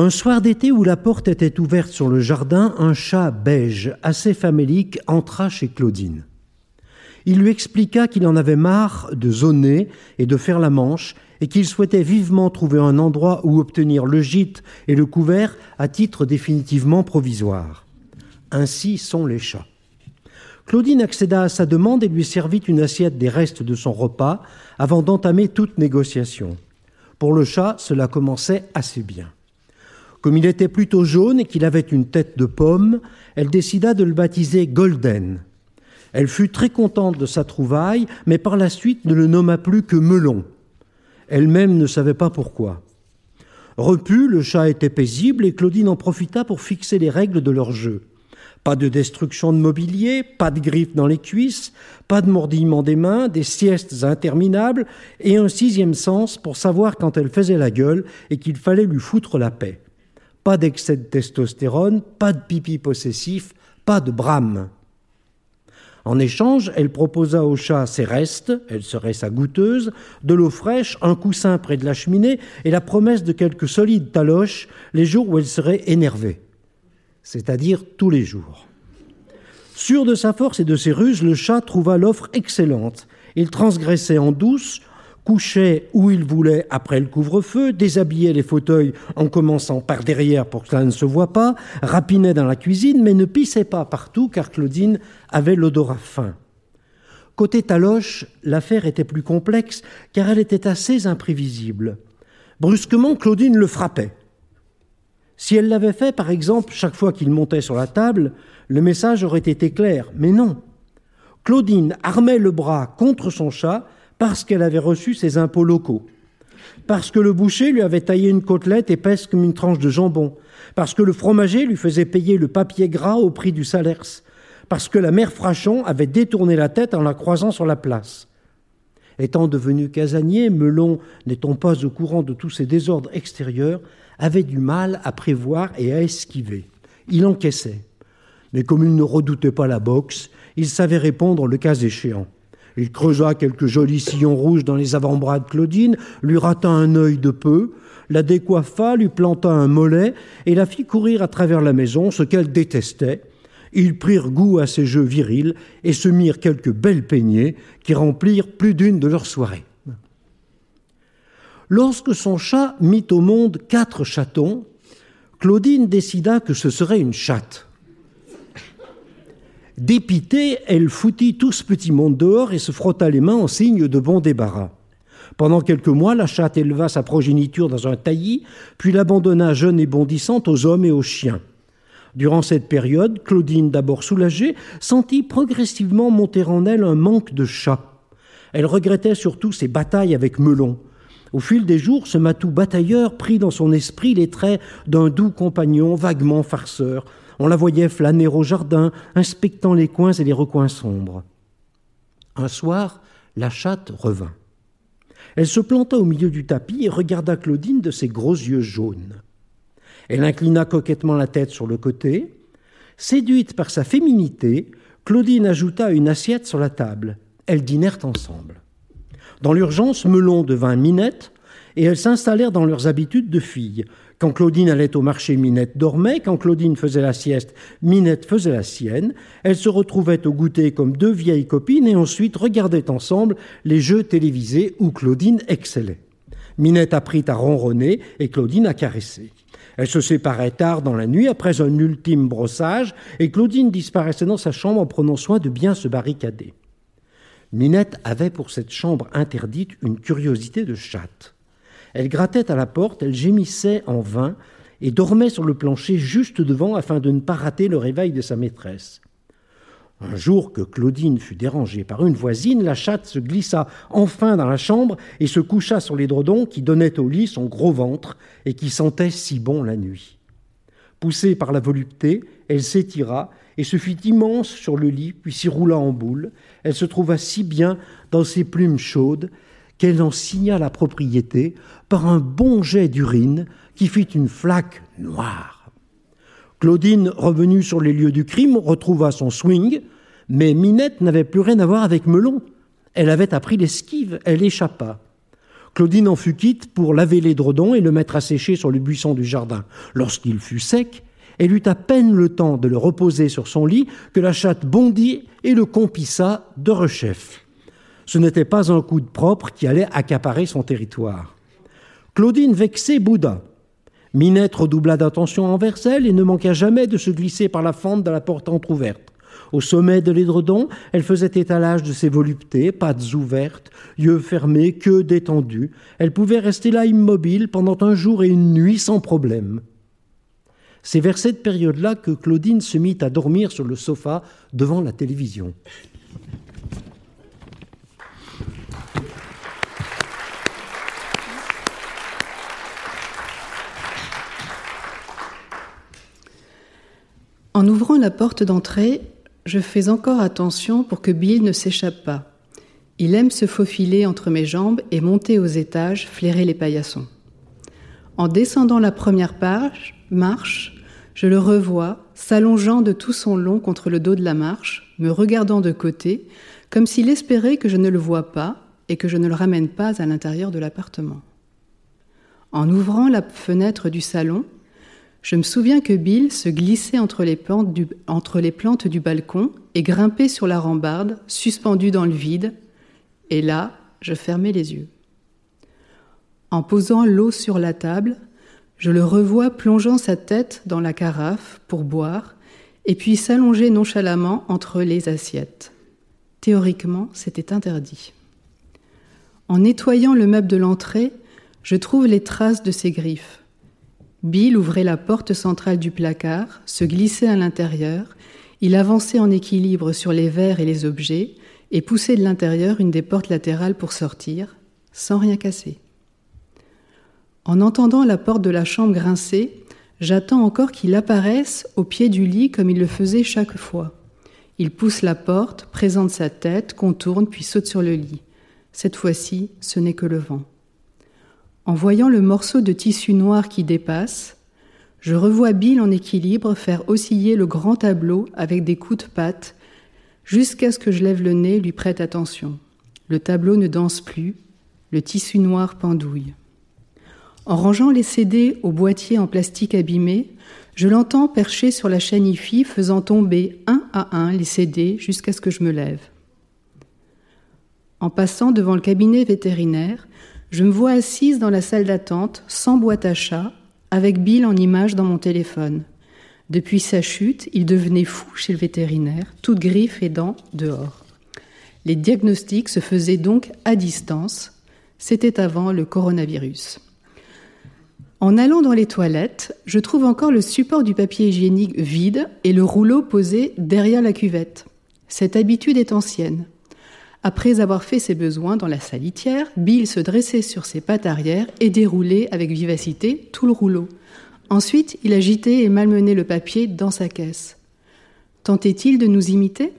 Un soir d'été où la porte était ouverte sur le jardin, un chat beige, assez famélique, entra chez Claudine. Il lui expliqua qu'il en avait marre de zoner et de faire la manche et qu'il souhaitait vivement trouver un endroit où obtenir le gîte et le couvert à titre définitivement provisoire. Ainsi sont les chats. Claudine accéda à sa demande et lui servit une assiette des restes de son repas avant d'entamer toute négociation. Pour le chat, cela commençait assez bien. Comme il était plutôt jaune et qu'il avait une tête de pomme, elle décida de le baptiser Golden. Elle fut très contente de sa trouvaille, mais par la suite ne le nomma plus que Melon. Elle-même ne savait pas pourquoi. Repu, le chat était paisible et Claudine en profita pour fixer les règles de leur jeu. Pas de destruction de mobilier, pas de griffes dans les cuisses, pas de mordillement des mains, des siestes interminables et un sixième sens pour savoir quand elle faisait la gueule et qu'il fallait lui foutre la paix. Pas d'excès de testostérone, pas de pipi possessif, pas de brame. En échange, elle proposa au chat ses restes, elle serait sa goûteuse, de l'eau fraîche, un coussin près de la cheminée et la promesse de quelques solides taloches les jours où elle serait énervée, c'est-à-dire tous les jours. Sûr de sa force et de ses ruses, le chat trouva l'offre excellente. Il transgressait en douce, couchait où il voulait après le couvre-feu, déshabillait les fauteuils en commençant par derrière pour que cela ne se voit pas, rapinait dans la cuisine, mais ne pissait pas partout car Claudine avait l'odorat fin. Côté Taloche, l'affaire était plus complexe car elle était assez imprévisible. Brusquement, Claudine le frappait. Si elle l'avait fait, par exemple, chaque fois qu'il montait sur la table, le message aurait été clair, mais non. Claudine armait le bras contre son chat parce qu'elle avait reçu ses impôts locaux, parce que le boucher lui avait taillé une côtelette épaisse comme une tranche de jambon, parce que le fromager lui faisait payer le papier gras au prix du salaire, parce que la mère Frachon avait détourné la tête en la croisant sur la place. Étant devenu casanier, Melon, n'étant pas au courant de tous ces désordres extérieurs, avait du mal à prévoir et à esquiver. Il encaissait. Mais comme il ne redoutait pas la boxe, il savait répondre le cas échéant. Il creusa quelques jolis sillons rouges dans les avant-bras de Claudine, lui rata un œil de peu, la décoiffa, lui planta un mollet et la fit courir à travers la maison, ce qu'elle détestait. Ils prirent goût à ces jeux virils et se mirent quelques belles peignées qui remplirent plus d'une de leurs soirées. Lorsque son chat mit au monde quatre chatons, Claudine décida que ce serait une chatte. Dépitée, elle foutit tout ce petit monde dehors et se frotta les mains en signe de bon débarras. Pendant quelques mois, la chatte éleva sa progéniture dans un taillis, puis l'abandonna jeune et bondissante aux hommes et aux chiens. Durant cette période, Claudine, d'abord soulagée, sentit progressivement monter en elle un manque de chat. Elle regrettait surtout ses batailles avec Melon. Au fil des jours, ce matou batailleur prit dans son esprit les traits d'un doux compagnon vaguement farceur. On la voyait flâner au jardin, inspectant les coins et les recoins sombres. Un soir, la chatte revint. Elle se planta au milieu du tapis et regarda Claudine de ses gros yeux jaunes. Elle inclina coquettement la tête sur le côté. Séduite par sa féminité, Claudine ajouta une assiette sur la table. Elles dînèrent ensemble. Dans l'urgence, Melon devint Minette, et elles s'installèrent dans leurs habitudes de filles. Quand Claudine allait au marché, Minette dormait. Quand Claudine faisait la sieste, Minette faisait la sienne. Elles se retrouvaient au goûter comme deux vieilles copines et ensuite regardaient ensemble les jeux télévisés où Claudine excellait. Minette apprit à ronronner et Claudine à caresser. Elles se séparaient tard dans la nuit après un ultime brossage et Claudine disparaissait dans sa chambre en prenant soin de bien se barricader. Minette avait pour cette chambre interdite une curiosité de chatte. Elle grattait à la porte, elle gémissait en vain et dormait sur le plancher juste devant afin de ne pas rater le réveil de sa maîtresse. Un jour que Claudine fut dérangée par une voisine, la chatte se glissa enfin dans la chambre et se coucha sur l'édredon qui donnait au lit son gros ventre et qui sentait si bon la nuit. Poussée par la volupté, elle s'étira et se fit immense sur le lit, puis s'y roula en boule. Elle se trouva si bien dans ses plumes chaudes qu'elle en signa la propriété par un bon jet d'urine qui fit une flaque noire. Claudine, revenue sur les lieux du crime, retrouva son swing, mais Minette n'avait plus rien à voir avec Melon. Elle avait appris l'esquive, elle échappa. Claudine en fut quitte pour laver l'édredon et le mettre à sécher sur le buisson du jardin. Lorsqu'il fut sec, elle eut à peine le temps de le reposer sur son lit que la chatte bondit et le compissa de rechef. Ce n'était pas un coup de propre qui allait accaparer son territoire. Claudine vexée bouda. Minette redoubla d'attention envers elle et ne manqua jamais de se glisser par la fente de la porte entr'ouverte. Au sommet de l'édredon, elle faisait étalage de ses voluptés, pattes ouvertes, yeux fermés, queue détendue. Elle pouvait rester là immobile pendant un jour et une nuit sans problème. C'est vers cette période-là que Claudine se mit à dormir sur le sofa devant la télévision. En ouvrant la porte d'entrée, je fais encore attention pour que Bill ne s'échappe pas. Il aime se faufiler entre mes jambes et monter aux étages, flairer les paillassons. En descendant la première page, marche, je le revois, s'allongeant de tout son long contre le dos de la marche, me regardant de côté, comme s'il espérait que je ne le vois pas et que je ne le ramène pas à l'intérieur de l'appartement. En ouvrant la fenêtre du salon, je me souviens que Bill se glissait entre les, plantes du, balcon et grimpait sur la rambarde, suspendu dans le vide, et là, je fermais les yeux. En posant l'eau sur la table, je le revois plongeant sa tête dans la carafe pour boire, et puis s'allonger nonchalamment entre les assiettes. Théoriquement, c'était interdit. En nettoyant le meuble de l'entrée, je trouve les traces de ses griffes. Bill ouvrait la porte centrale du placard, se glissait à l'intérieur, il avançait en équilibre sur les verres et les objets, et poussait de l'intérieur une des portes latérales pour sortir, sans rien casser. En entendant la porte de la chambre grincer, j'attends encore qu'il apparaisse au pied du lit comme il le faisait chaque fois. Il pousse la porte, présente sa tête, contourne, puis saute sur le lit. Cette fois-ci, ce n'est que le vent. En voyant le morceau de tissu noir qui dépasse, je revois Bill en équilibre faire osciller le grand tableau avec des coups de patte jusqu'à ce que je lève le nez et lui prête attention. Le tableau ne danse plus, le tissu noir pendouille. En rangeant les CD au boîtier en plastique abîmé, je l'entends percher sur la chaîne IFI faisant tomber un à un les CD jusqu'à ce que je me lève. En passant devant le cabinet vétérinaire, je me vois assise dans la salle d'attente, sans boîte à chat, avec Bill en image dans mon téléphone. Depuis sa chute, il devenait fou chez le vétérinaire, toute griffe et dents dehors. Les diagnostics se faisaient donc à distance. C'était avant le coronavirus. En allant dans les toilettes, je trouve encore le support du papier hygiénique vide et le rouleau posé derrière la cuvette. Cette habitude est ancienne. Après avoir fait ses besoins dans la salitière, Bill se dressait sur ses pattes arrière et déroulait avec vivacité tout le rouleau. Ensuite, il agitait et malmenait le papier dans sa caisse. Tentait-il de nous imiter?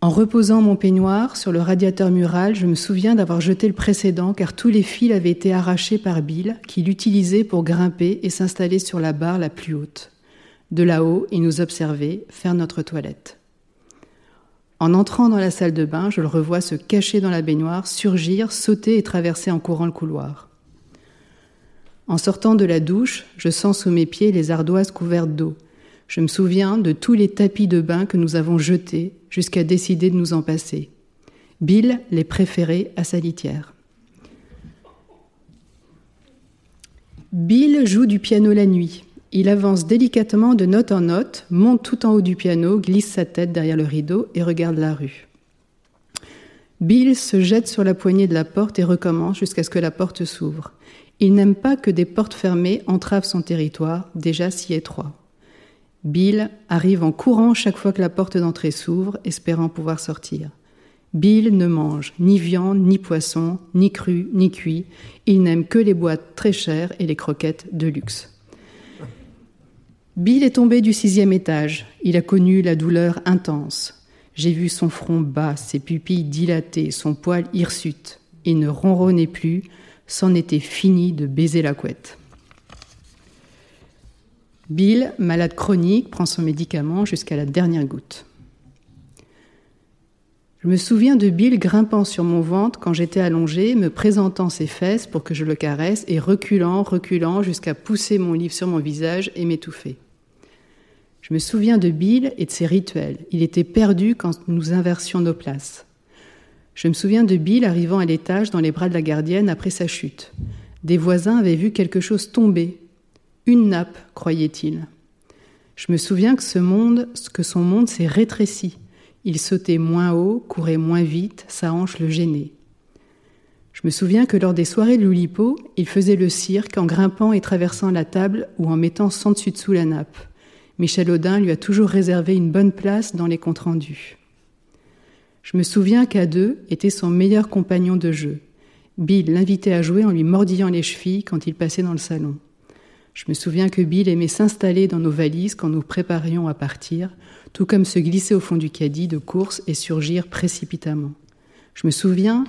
En reposant mon peignoir sur le radiateur mural, je me souviens d'avoir jeté le précédent car tous les fils avaient été arrachés par Bill, qui l'utilisait pour grimper et s'installer sur la barre la plus haute. De là-haut, il nous observait faire notre toilette. En entrant dans la salle de bain, je le revois se cacher dans la baignoire, surgir, sauter et traverser en courant le couloir. En sortant de la douche, je sens sous mes pieds les ardoises couvertes d'eau. Je me souviens de tous les tapis de bain que nous avons jetés jusqu'à décider de nous en passer. Bill les préférait à sa litière. Bill joue du piano la nuit. Il avance délicatement de note en note, monte tout en haut du piano, glisse sa tête derrière le rideau et regarde la rue. Bill se jette sur la poignée de la porte et recommence jusqu'à ce que la porte s'ouvre. Il n'aime pas que des portes fermées entravent son territoire, déjà si étroit. Bill arrive en courant chaque fois que la porte d'entrée s'ouvre, espérant pouvoir sortir. Bill ne mange ni viande, ni poisson, ni cru, ni cuit. Il n'aime que les boîtes très chères et les croquettes de luxe. Bill est tombé du sixième étage. Il a connu la douleur intense. J'ai vu son front bas, ses pupilles dilatées, son poil hirsute. Il ne ronronnait plus, c'en était fini de baiser la couette. Bill, malade chronique, prend son médicament jusqu'à la dernière goutte. Je me souviens de Bill grimpant sur mon ventre quand j'étais allongée, me présentant ses fesses pour que je le caresse et reculant, reculant jusqu'à pousser mon livre sur mon visage et m'étouffer. Je me souviens de Bill et de ses rituels. Il était perdu quand nous inversions nos places. Je me souviens de Bill arrivant à l'étage dans les bras de la gardienne après sa chute. Des voisins avaient vu quelque chose tomber. Une nappe, croyait-il. Je me souviens que ce monde, que son monde s'est rétréci. Il sautait moins haut, courait moins vite, sa hanche le gênait. Je me souviens que lors des soirées de l'Oulipo, il faisait le cirque en grimpant et traversant la table ou en mettant sans dessus dessous la nappe. Michel Audin lui a toujours réservé une bonne place dans les comptes rendus. Je me souviens qu'à deux était son meilleur compagnon de jeu. Bill l'invitait à jouer en lui mordillant les chevilles quand il passait dans le salon. Je me souviens que Bill aimait s'installer dans nos valises quand nous préparions à partir, tout comme se glisser au fond du caddie de course et surgir précipitamment. Je me souviens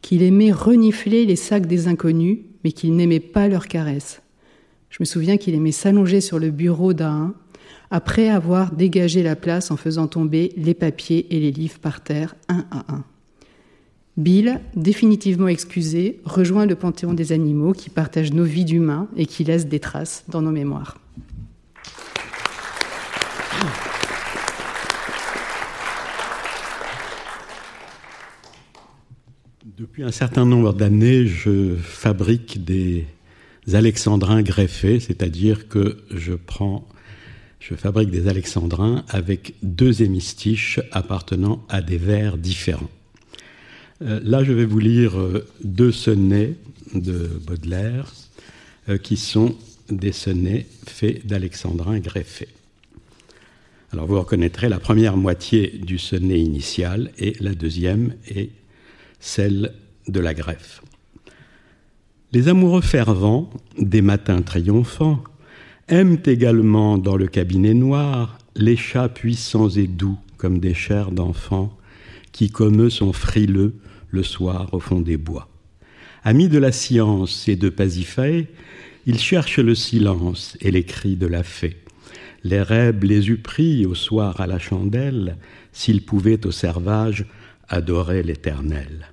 qu'il aimait renifler les sacs des inconnus, mais qu'il n'aimait pas leurs caresses. Je me souviens qu'il aimait s'allonger sur le bureau d'un, après avoir dégagé la place en faisant tomber les papiers et les livres par terre, un à un. Bill, définitivement excusé, rejoint le panthéon des animaux qui partagent nos vies d'humains et qui laissent des traces dans nos mémoires. Depuis un certain nombre d'années, je fabrique des alexandrins greffés, c'est-à-dire que je prends, je fabrique des alexandrins avec deux hémistiches appartenant à des vers différents. Euh, là, je vais vous lire euh, deux sonnets de Baudelaire euh, qui sont des sonnets faits d'alexandrins greffés. Alors vous reconnaîtrez la première moitié du sonnet initial et la deuxième est celle de la greffe. Les amoureux fervents, des matins triomphants, aiment également dans le cabinet noir les chats puissants et doux comme des chairs d'enfants qui comme eux sont frileux le soir au fond des bois. Amis de la science et de Pasiphae, ils cherchent le silence et les cris de la fée. Les rêves les eût pris au soir à la chandelle, s'ils pouvaient au servage adorer l'Éternel.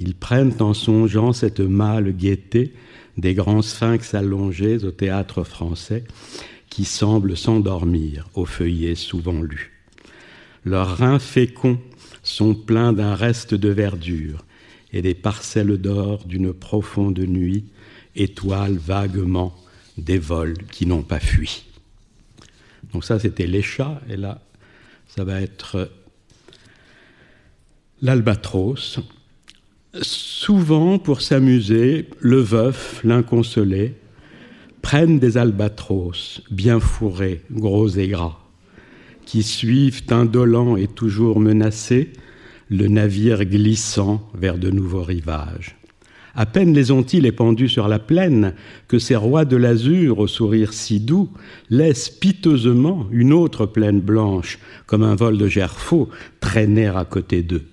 Ils prennent en songeant cette mâle gaieté des grands sphinx allongés au théâtre français qui semblent s'endormir au feuillet souvent lu. Leurs reins féconds sont pleins d'un reste de verdure, et des parcelles d'or d'une profonde nuit étoilent vaguement des vols qui n'ont pas fui. Donc ça, c'était les chats, et là, ça va être l'albatros. Souvent, pour s'amuser, le veuf, l'inconsolé, prennent des albatros bien fourrés, gros et gras qui suivent indolents et toujours menacés le navire glissant vers de nouveaux rivages. À peine les ont-ils épandus sur la plaine que ces rois de l'azur, au sourire si doux, laissent piteusement une autre plaine blanche, comme un vol de gerfaut, traîner à côté d'eux.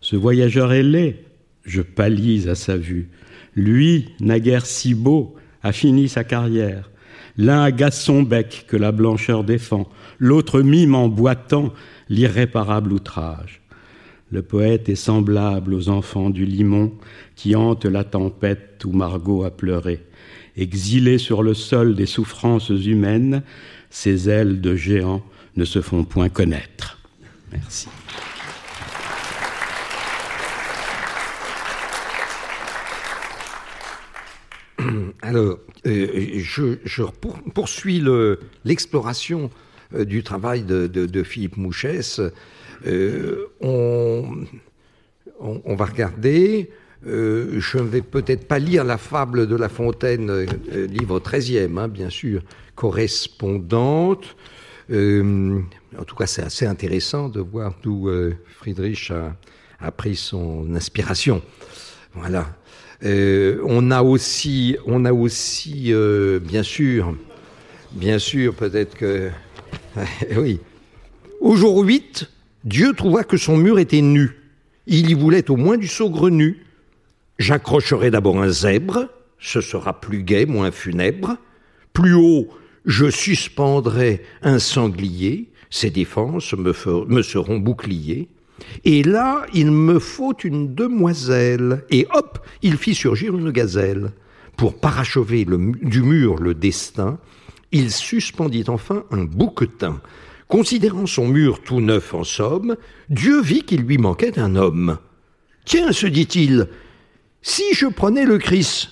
Ce voyageur ailé, je pâlis à sa vue. Lui, naguère si beau, a fini sa carrière. L'un agace son bec que la blancheur défend, l'autre mime en boitant l'irréparable outrage. Le poète est semblable aux enfants du limon qui hantent la tempête où Margot a pleuré. Exilé sur le sol des souffrances humaines, ses ailes de géant ne se font point connaître. Merci. Alors, euh, je, poursuis l'exploration euh, du travail de, Philippe Mouchès. Euh, on, va regarder. je ne vais peut-être pas lire la fable de La Fontaine, livre 13e, hein, bien sûr, correspondante. en tout cas, c'est assez intéressant de voir d'où Friedrich a, pris son inspiration. Voilà. On a aussi, on a aussi bien sûr, bien sûr, peut-être que oui. Au jour 8, Dieu trouva que son mur était nu. Il y voulait au moins du saugrenu. J'accrocherai d'abord un zèbre, ce sera plus gai, moins funèbre. Plus haut, je suspendrai un sanglier, ses défenses me, me seront boucliers. Et là, il me faut une demoiselle. Et hop, il fit surgir une gazelle. Pour parachever du mur le destin, il suspendit enfin un bouquetin. Considérant son mur tout neuf en somme, Dieu vit qu'il lui manquait un homme. Tiens, se dit-il, si je prenais le Christ,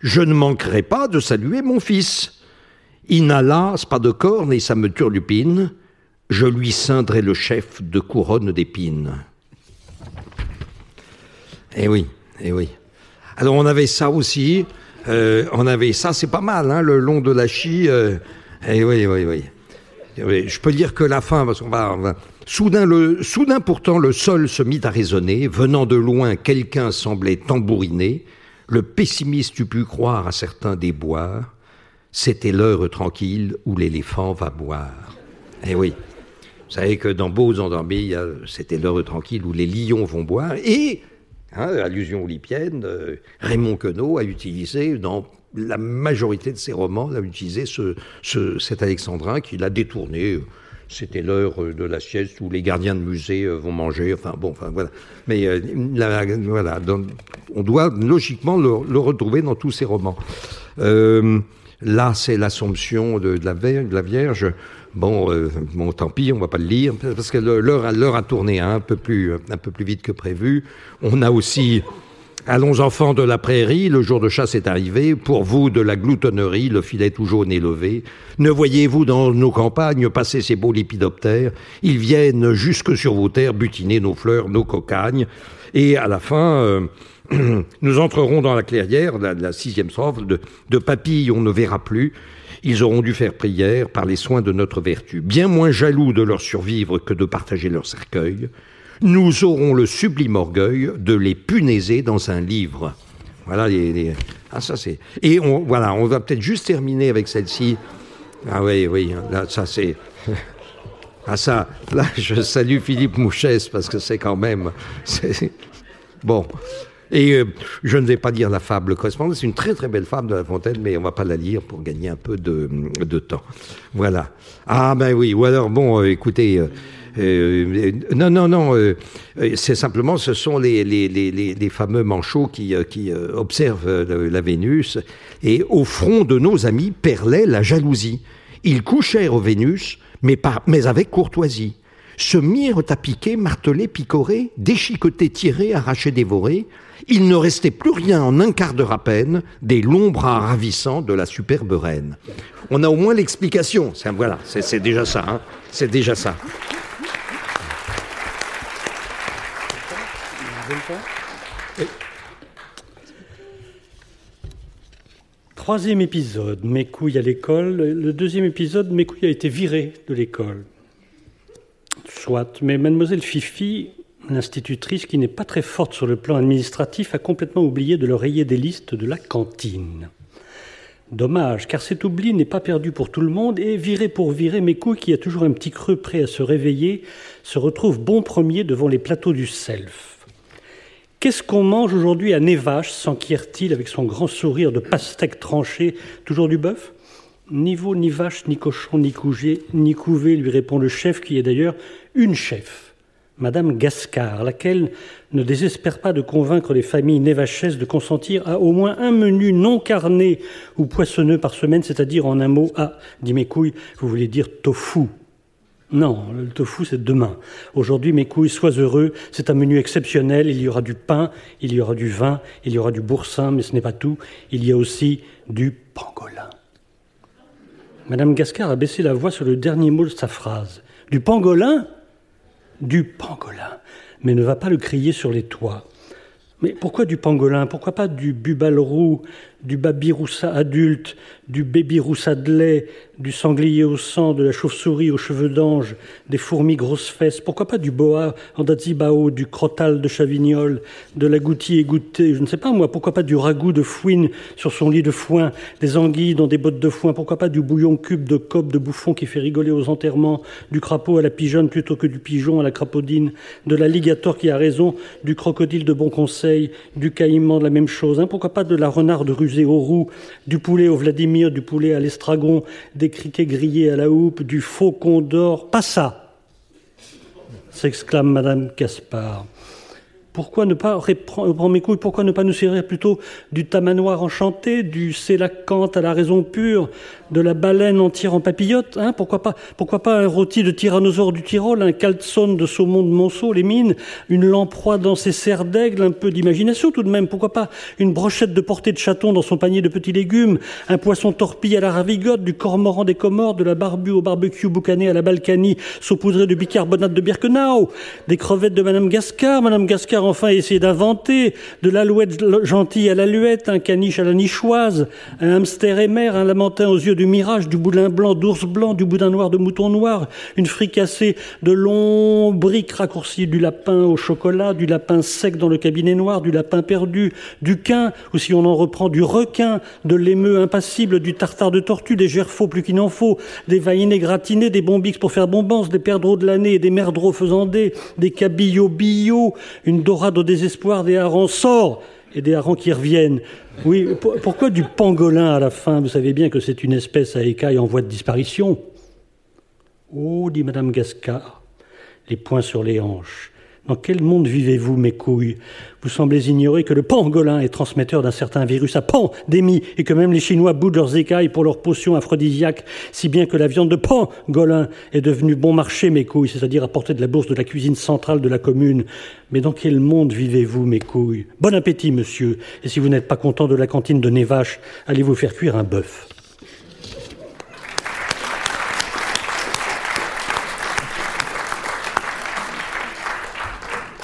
je ne manquerais pas de saluer mon fils. Il n'a las pas de corne et ça me turlupine, je lui ceindrai le chef de couronne d'épines. Eh oui, eh oui. Alors on avait ça aussi, euh, on avait ça, c'est pas mal, hein, le long de la chie. Euh, eh oui, oui, oui, Je peux dire que la fin, parce qu'on Soudain, le, soudain pourtant, le sol se mit à résonner. Venant de loin, quelqu'un semblait tambouriner. Le pessimiste eût pu croire à certains déboires. C'était l'heure tranquille où l'éléphant va boire. Eh oui. Vous savez que dans Beaux endormis, c'était l'heure tranquille où les lions vont boire. Et Hein, allusion olympienne, euh, Raymond Queneau a utilisé dans la majorité de ses romans, a utilisé ce, cet alexandrin qu'il a détourné. C'était l'heure de la sieste où les gardiens de musée euh, vont manger. Enfin bon, enfin voilà. Mais euh, voilà, on doit logiquement le, retrouver dans tous ses romans. là, c'est l'Assomption de, la, de la Vierge. Bon, euh, bon, tant pis, on va pas le lire parce que l'heure a tourné hein, un peu plus un peu plus vite que prévu. On a aussi Allons enfants de la prairie, le jour de chasse est arrivé, pour vous de la gloutonnerie, le filet tout jaune est levé. Ne voyez-vous dans nos campagnes passer ces beaux lépidoptères Ils viennent jusque sur vos terres butiner nos fleurs, nos cocagnes. Et à la fin, euh, nous entrerons dans la clairière, la, sixième strophe, de papilles on ne verra plus. Ils auront dû faire prière par les soins de notre vertu. Bien moins jaloux de leur survivre que de partager leur cercueil, nous aurons le sublime orgueil de les punaiser dans un livre. Voilà les. Ah, ça c'est. Et on, voilà, on va peut-être juste terminer avec celle-ci. Ah oui, oui, là, ça c'est. Ah ça, là, je salue Philippe Mouchès parce que c'est quand même. Bon. Et euh, je ne vais pas dire la fable correspondante, c'est une très très belle fable de La Fontaine, mais on va pas la lire pour gagner un peu de, temps. Voilà. Ah ben oui, ou alors bon, euh, écoutez, euh, non non non, c'est simplement ce sont les, les, les, les fameux manchots qui, qui observent la Vénus, et au front de nos amis perlait la jalousie. Ils couchèrent au Vénus, mais, par, mais avec courtoisie se mirent à piquer, marteler, picorer, déchiqueter, tirer, arracher, dévorer, il ne restait plus rien en un quart d'heure à peine des longs bras ravissants de la superbe reine. On a au moins l'explication. Voilà, c'est déjà ça. Hein. c'est déjà ça. Troisième épisode, mes couilles à l'école. Le deuxième épisode, mes couilles a été viré de l'école. Soit, mais mademoiselle Fifi l'institutrice, qui n'est pas très forte sur le plan administratif, a complètement oublié de le rayer des listes de la cantine. Dommage, car cet oubli n'est pas perdu pour tout le monde, et viré pour virer, mes couilles, qui a toujours un petit creux prêt à se réveiller, se retrouve bon premier devant les plateaux du self. Qu'est-ce qu'on mange aujourd'hui à Nevache, s'enquiert-il avec son grand sourire de pastèque tranché, toujours du bœuf? Ni veau, ni vache, ni cochon, ni cougé, ni couvé, lui répond le chef, qui est d'ailleurs une chef. Madame Gascard, laquelle ne désespère pas de convaincre les familles névachaises de consentir à au moins un menu non carné ou poissonneux par semaine, c'est-à-dire en un mot, ah, dit mes couilles, vous voulez dire tofu. Non, le tofu c'est demain. Aujourd'hui, mes couilles, sois heureux, c'est un menu exceptionnel, il y aura du pain, il y aura du vin, il y aura du boursin, mais ce n'est pas tout, il y a aussi du pangolin. Madame Gascard a baissé la voix sur le dernier mot de sa phrase. Du pangolin? Du pangolin, mais ne va pas le crier sur les toits. Mais pourquoi du pangolin? Pourquoi pas du bubalrou du babiroussa adulte, du baby-roussa de lait, du sanglier au sang, de la chauve-souris aux cheveux d'ange, des fourmis grosses fesses, pourquoi pas du boa andazibao, du crotal de chavignol, de la goutille égouttée, je ne sais pas moi, pourquoi pas du ragoût de fouine sur son lit de foin, des anguilles dans des bottes de foin, pourquoi pas du bouillon cube de cope de bouffon qui fait rigoler aux enterrements, du crapaud à la pigeonne plutôt que du pigeon à la crapaudine, de l'alligator qui a raison, du crocodile de bon conseil, du caïman de la même chose, hein, pourquoi pas de la renarde rue du poulet au Vladimir, du poulet à l'estragon, des criquets grillés à la houppe, du faucon d'or. Pas ça s'exclame Madame Caspar. Pourquoi ne pas reprendre mes couilles Pourquoi ne pas nous servir plutôt du tamanoir enchanté, du sélacanthe à la raison pure, de la baleine entière en papillote hein pourquoi, pas, pourquoi pas un rôti de tyrannosaure du Tyrol, un calzone de saumon de Monceau, les mines, une lamproie dans ses serres d'aigle, un peu d'imagination tout de même. Pourquoi pas une brochette de portée de chaton dans son panier de petits légumes, un poisson torpille à la ravigote, du cormoran des Comores, de la barbue au barbecue boucané à la Balkany, saupoudré de bicarbonate de Birkenau, des crevettes de Madame Gascar, Madame Gascar enfin essayer d'inventer, de l'alouette gentille à l'aluette, un caniche à la nichoise, un hamster émer, un lamentin aux yeux du mirage, du boudin blanc d'ours blanc, du boudin noir de mouton noir, une fricassée de longs briques raccourcis, du lapin au chocolat, du lapin sec dans le cabinet noir, du lapin perdu, du quin, ou si on en reprend, du requin, de l'émeu impassible, du tartare de tortue, des gerfaux plus qu'il n'en faut, des vaïnés gratinés, des bombix pour faire bombance, des perdreaux de l'année, des merdreaux faisandés, des cabillots bio, une dorade au désespoir, des harengs sorts et des harengs qui reviennent. Oui, pourquoi du pangolin à la fin Vous savez bien que c'est une espèce à écailles en voie de disparition. Oh, dit Madame Gascard, les poings sur les hanches. Dans quel monde vivez-vous, mes couilles? Vous semblez ignorer que le pangolin est transmetteur d'un certain virus à pandémie et que même les Chinois boudent leurs écailles pour leurs potions aphrodisiaques, si bien que la viande de pangolin est devenue bon marché, mes couilles, c'est-à-dire à portée de la bourse de la cuisine centrale de la commune. Mais dans quel monde vivez-vous, mes couilles? Bon appétit, monsieur. Et si vous n'êtes pas content de la cantine de Nevache, allez vous faire cuire un bœuf?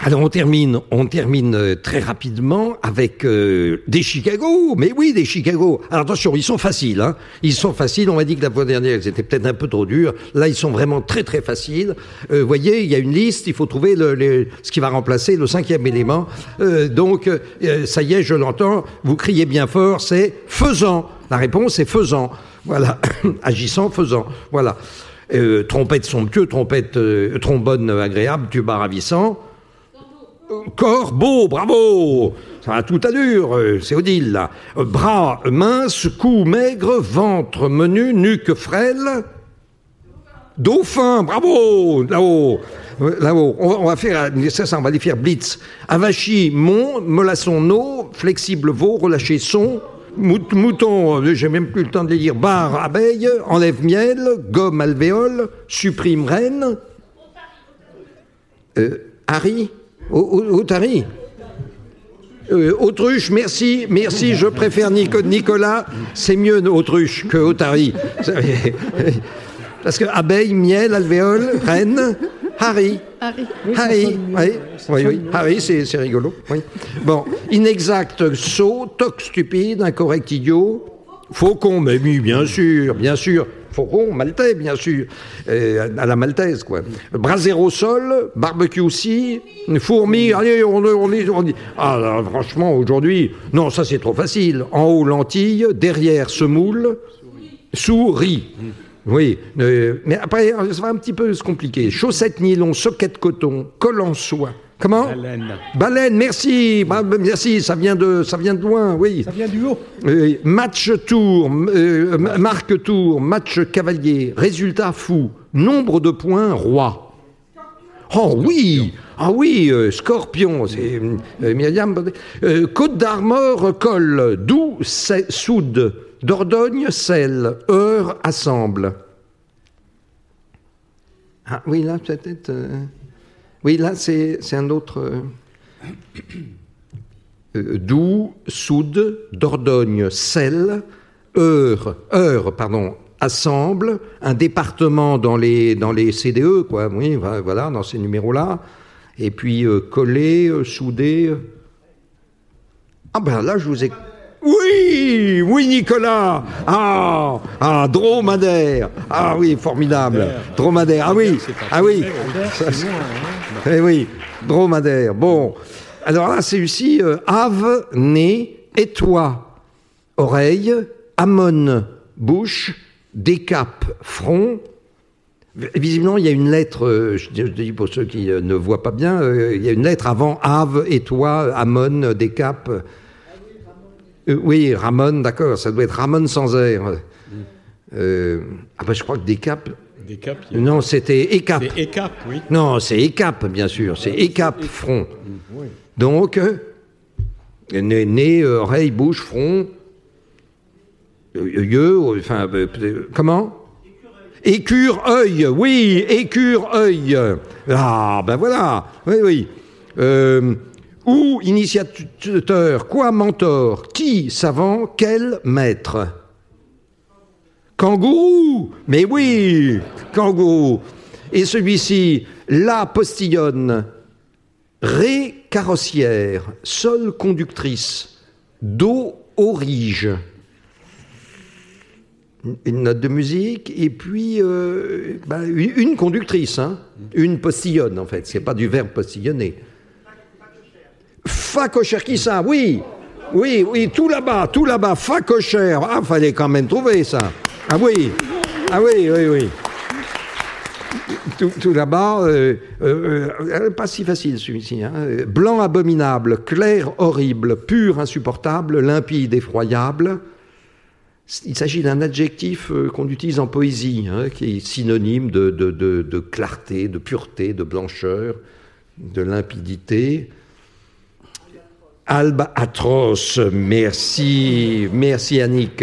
Alors on termine, on termine euh, très rapidement avec euh, des Chicago. Mais oui, des Chicago. Alors attention, ils sont faciles. Hein. Ils sont faciles. On m'a dit que la fois dernière, ils étaient peut-être un peu trop durs. Là, ils sont vraiment très très faciles. Euh, vous voyez, il y a une liste. Il faut trouver le, ce qui va remplacer le cinquième élément. donc, ça y est, je l'entends. Vous criez bien fort. C'est faisant. La réponse est faisant. Voilà, agissant, faisant. Voilà. trompette somptueux, trompette, trombone agréable, tuba ravissant. Corbeau, bravo Ça a tout allure, euh, c'est Odile. Euh, bras minces, cou maigre, ventre menu, nuque frêle. Dauphin, bravo Là-haut euh, Là-haut, on, va faire, ça, ça, on va les faire blitz. Avachi, mon, molasson, no, flexible veau, relâché son, mouton, j'ai même plus le temps de les dire, barre, abeille, enlève miel, gomme, alvéole, supprime reine. Harry? Otari euh, autruche, merci, merci, je préfère Nicolas, c'est mieux autruche que Otari. Parce que abeille, miel, alvéole, reine, Harry. Harry. Harry, oui, oui, oui. Harry, c'est rigolo. Oui. Bon, inexact, saut, toc stupide, incorrect idiot, faucon, mais oui, bien sûr, bien sûr. Faucon maltais, bien sûr, à la maltaise, quoi. Brasero au sol, barbecue aussi, fourmi, allez, on, dit. Ah, franchement, aujourd'hui, non, ça c'est trop facile. En haut, lentille, derrière, semoule, souris. Oui, euh, mais après, ça va un petit peu se compliquer. Chaussettes nylon, socket coton, col en soie. Comment Baleine. Baleine, merci. Bah, bah, merci, ça vient de, ça vient de loin, oui. Ça vient du haut. match tour, euh, marque tour, match cavalier, résultat fou, nombre de points roi. Oh oui, ah oui, euh, scorpion, c'est Myriam. côte d'Armor, col, doux, soude. Dordogne, sel, heure, assemble. Ah oui, là, peut-être. Euh, oui, là, c'est un autre. Euh, euh, doux, soude, Dordogne, sel, heure, heure, pardon, assemble, un département dans les, dans les CDE, quoi, oui, voilà, dans ces numéros-là, et puis coller, souder. Ah ben là, je vous ai. Oui, oui, Nicolas. Ah, ah, dromadaire. Ah oui, formidable. Dromadaire. Ah oui, ah oui. Eh oui, dromadaire. Bon, alors là, c'est ici euh, ave, nez, et toi, oreille, amon, bouche, décap, front. Visiblement, il y a une lettre, euh, je dis pour ceux qui euh, ne voient pas bien, il y a une lettre avant ave, et toi, amon, décap. Euh, oui, Ramon, d'accord, ça doit être Ramon sans air. Euh, ah ben, je crois que Décap. Non, c'était Écap. C'est Écap, oui. Non, c'est Écap, bien sûr. C'est Écap, front. Oui. Donc, euh, nez, oreille, bouche, front, yeux, enfin, comment? Écure, œil, oui, écure, œil. Ah, ben voilà, oui, oui. Euh, où initiateur Quoi mentor? Qui savant Quel maître? Kangourou Mais oui Kangourou Et celui-ci, la postillonne, ré carrossière, sol conductrice, do orige. Une note de musique et puis euh, bah, une conductrice, hein. une postillonne en fait, c'est pas du verbe postillonner. Facocher, qui ça? Oui, oui, oui, tout là-bas, tout là-bas, Facocher. Ah, fallait quand même trouver ça. Ah oui, ah oui, oui, oui. Tout, là-bas, euh, euh, euh, pas si facile celui-ci. Hein. Blanc abominable, clair horrible, pur insupportable, limpide effroyable. Il s'agit d'un adjectif qu'on utilise en poésie, hein, qui est synonyme de, de, clarté, de pureté, de blancheur, de limpidité. Alba atroce. Merci, merci Annick.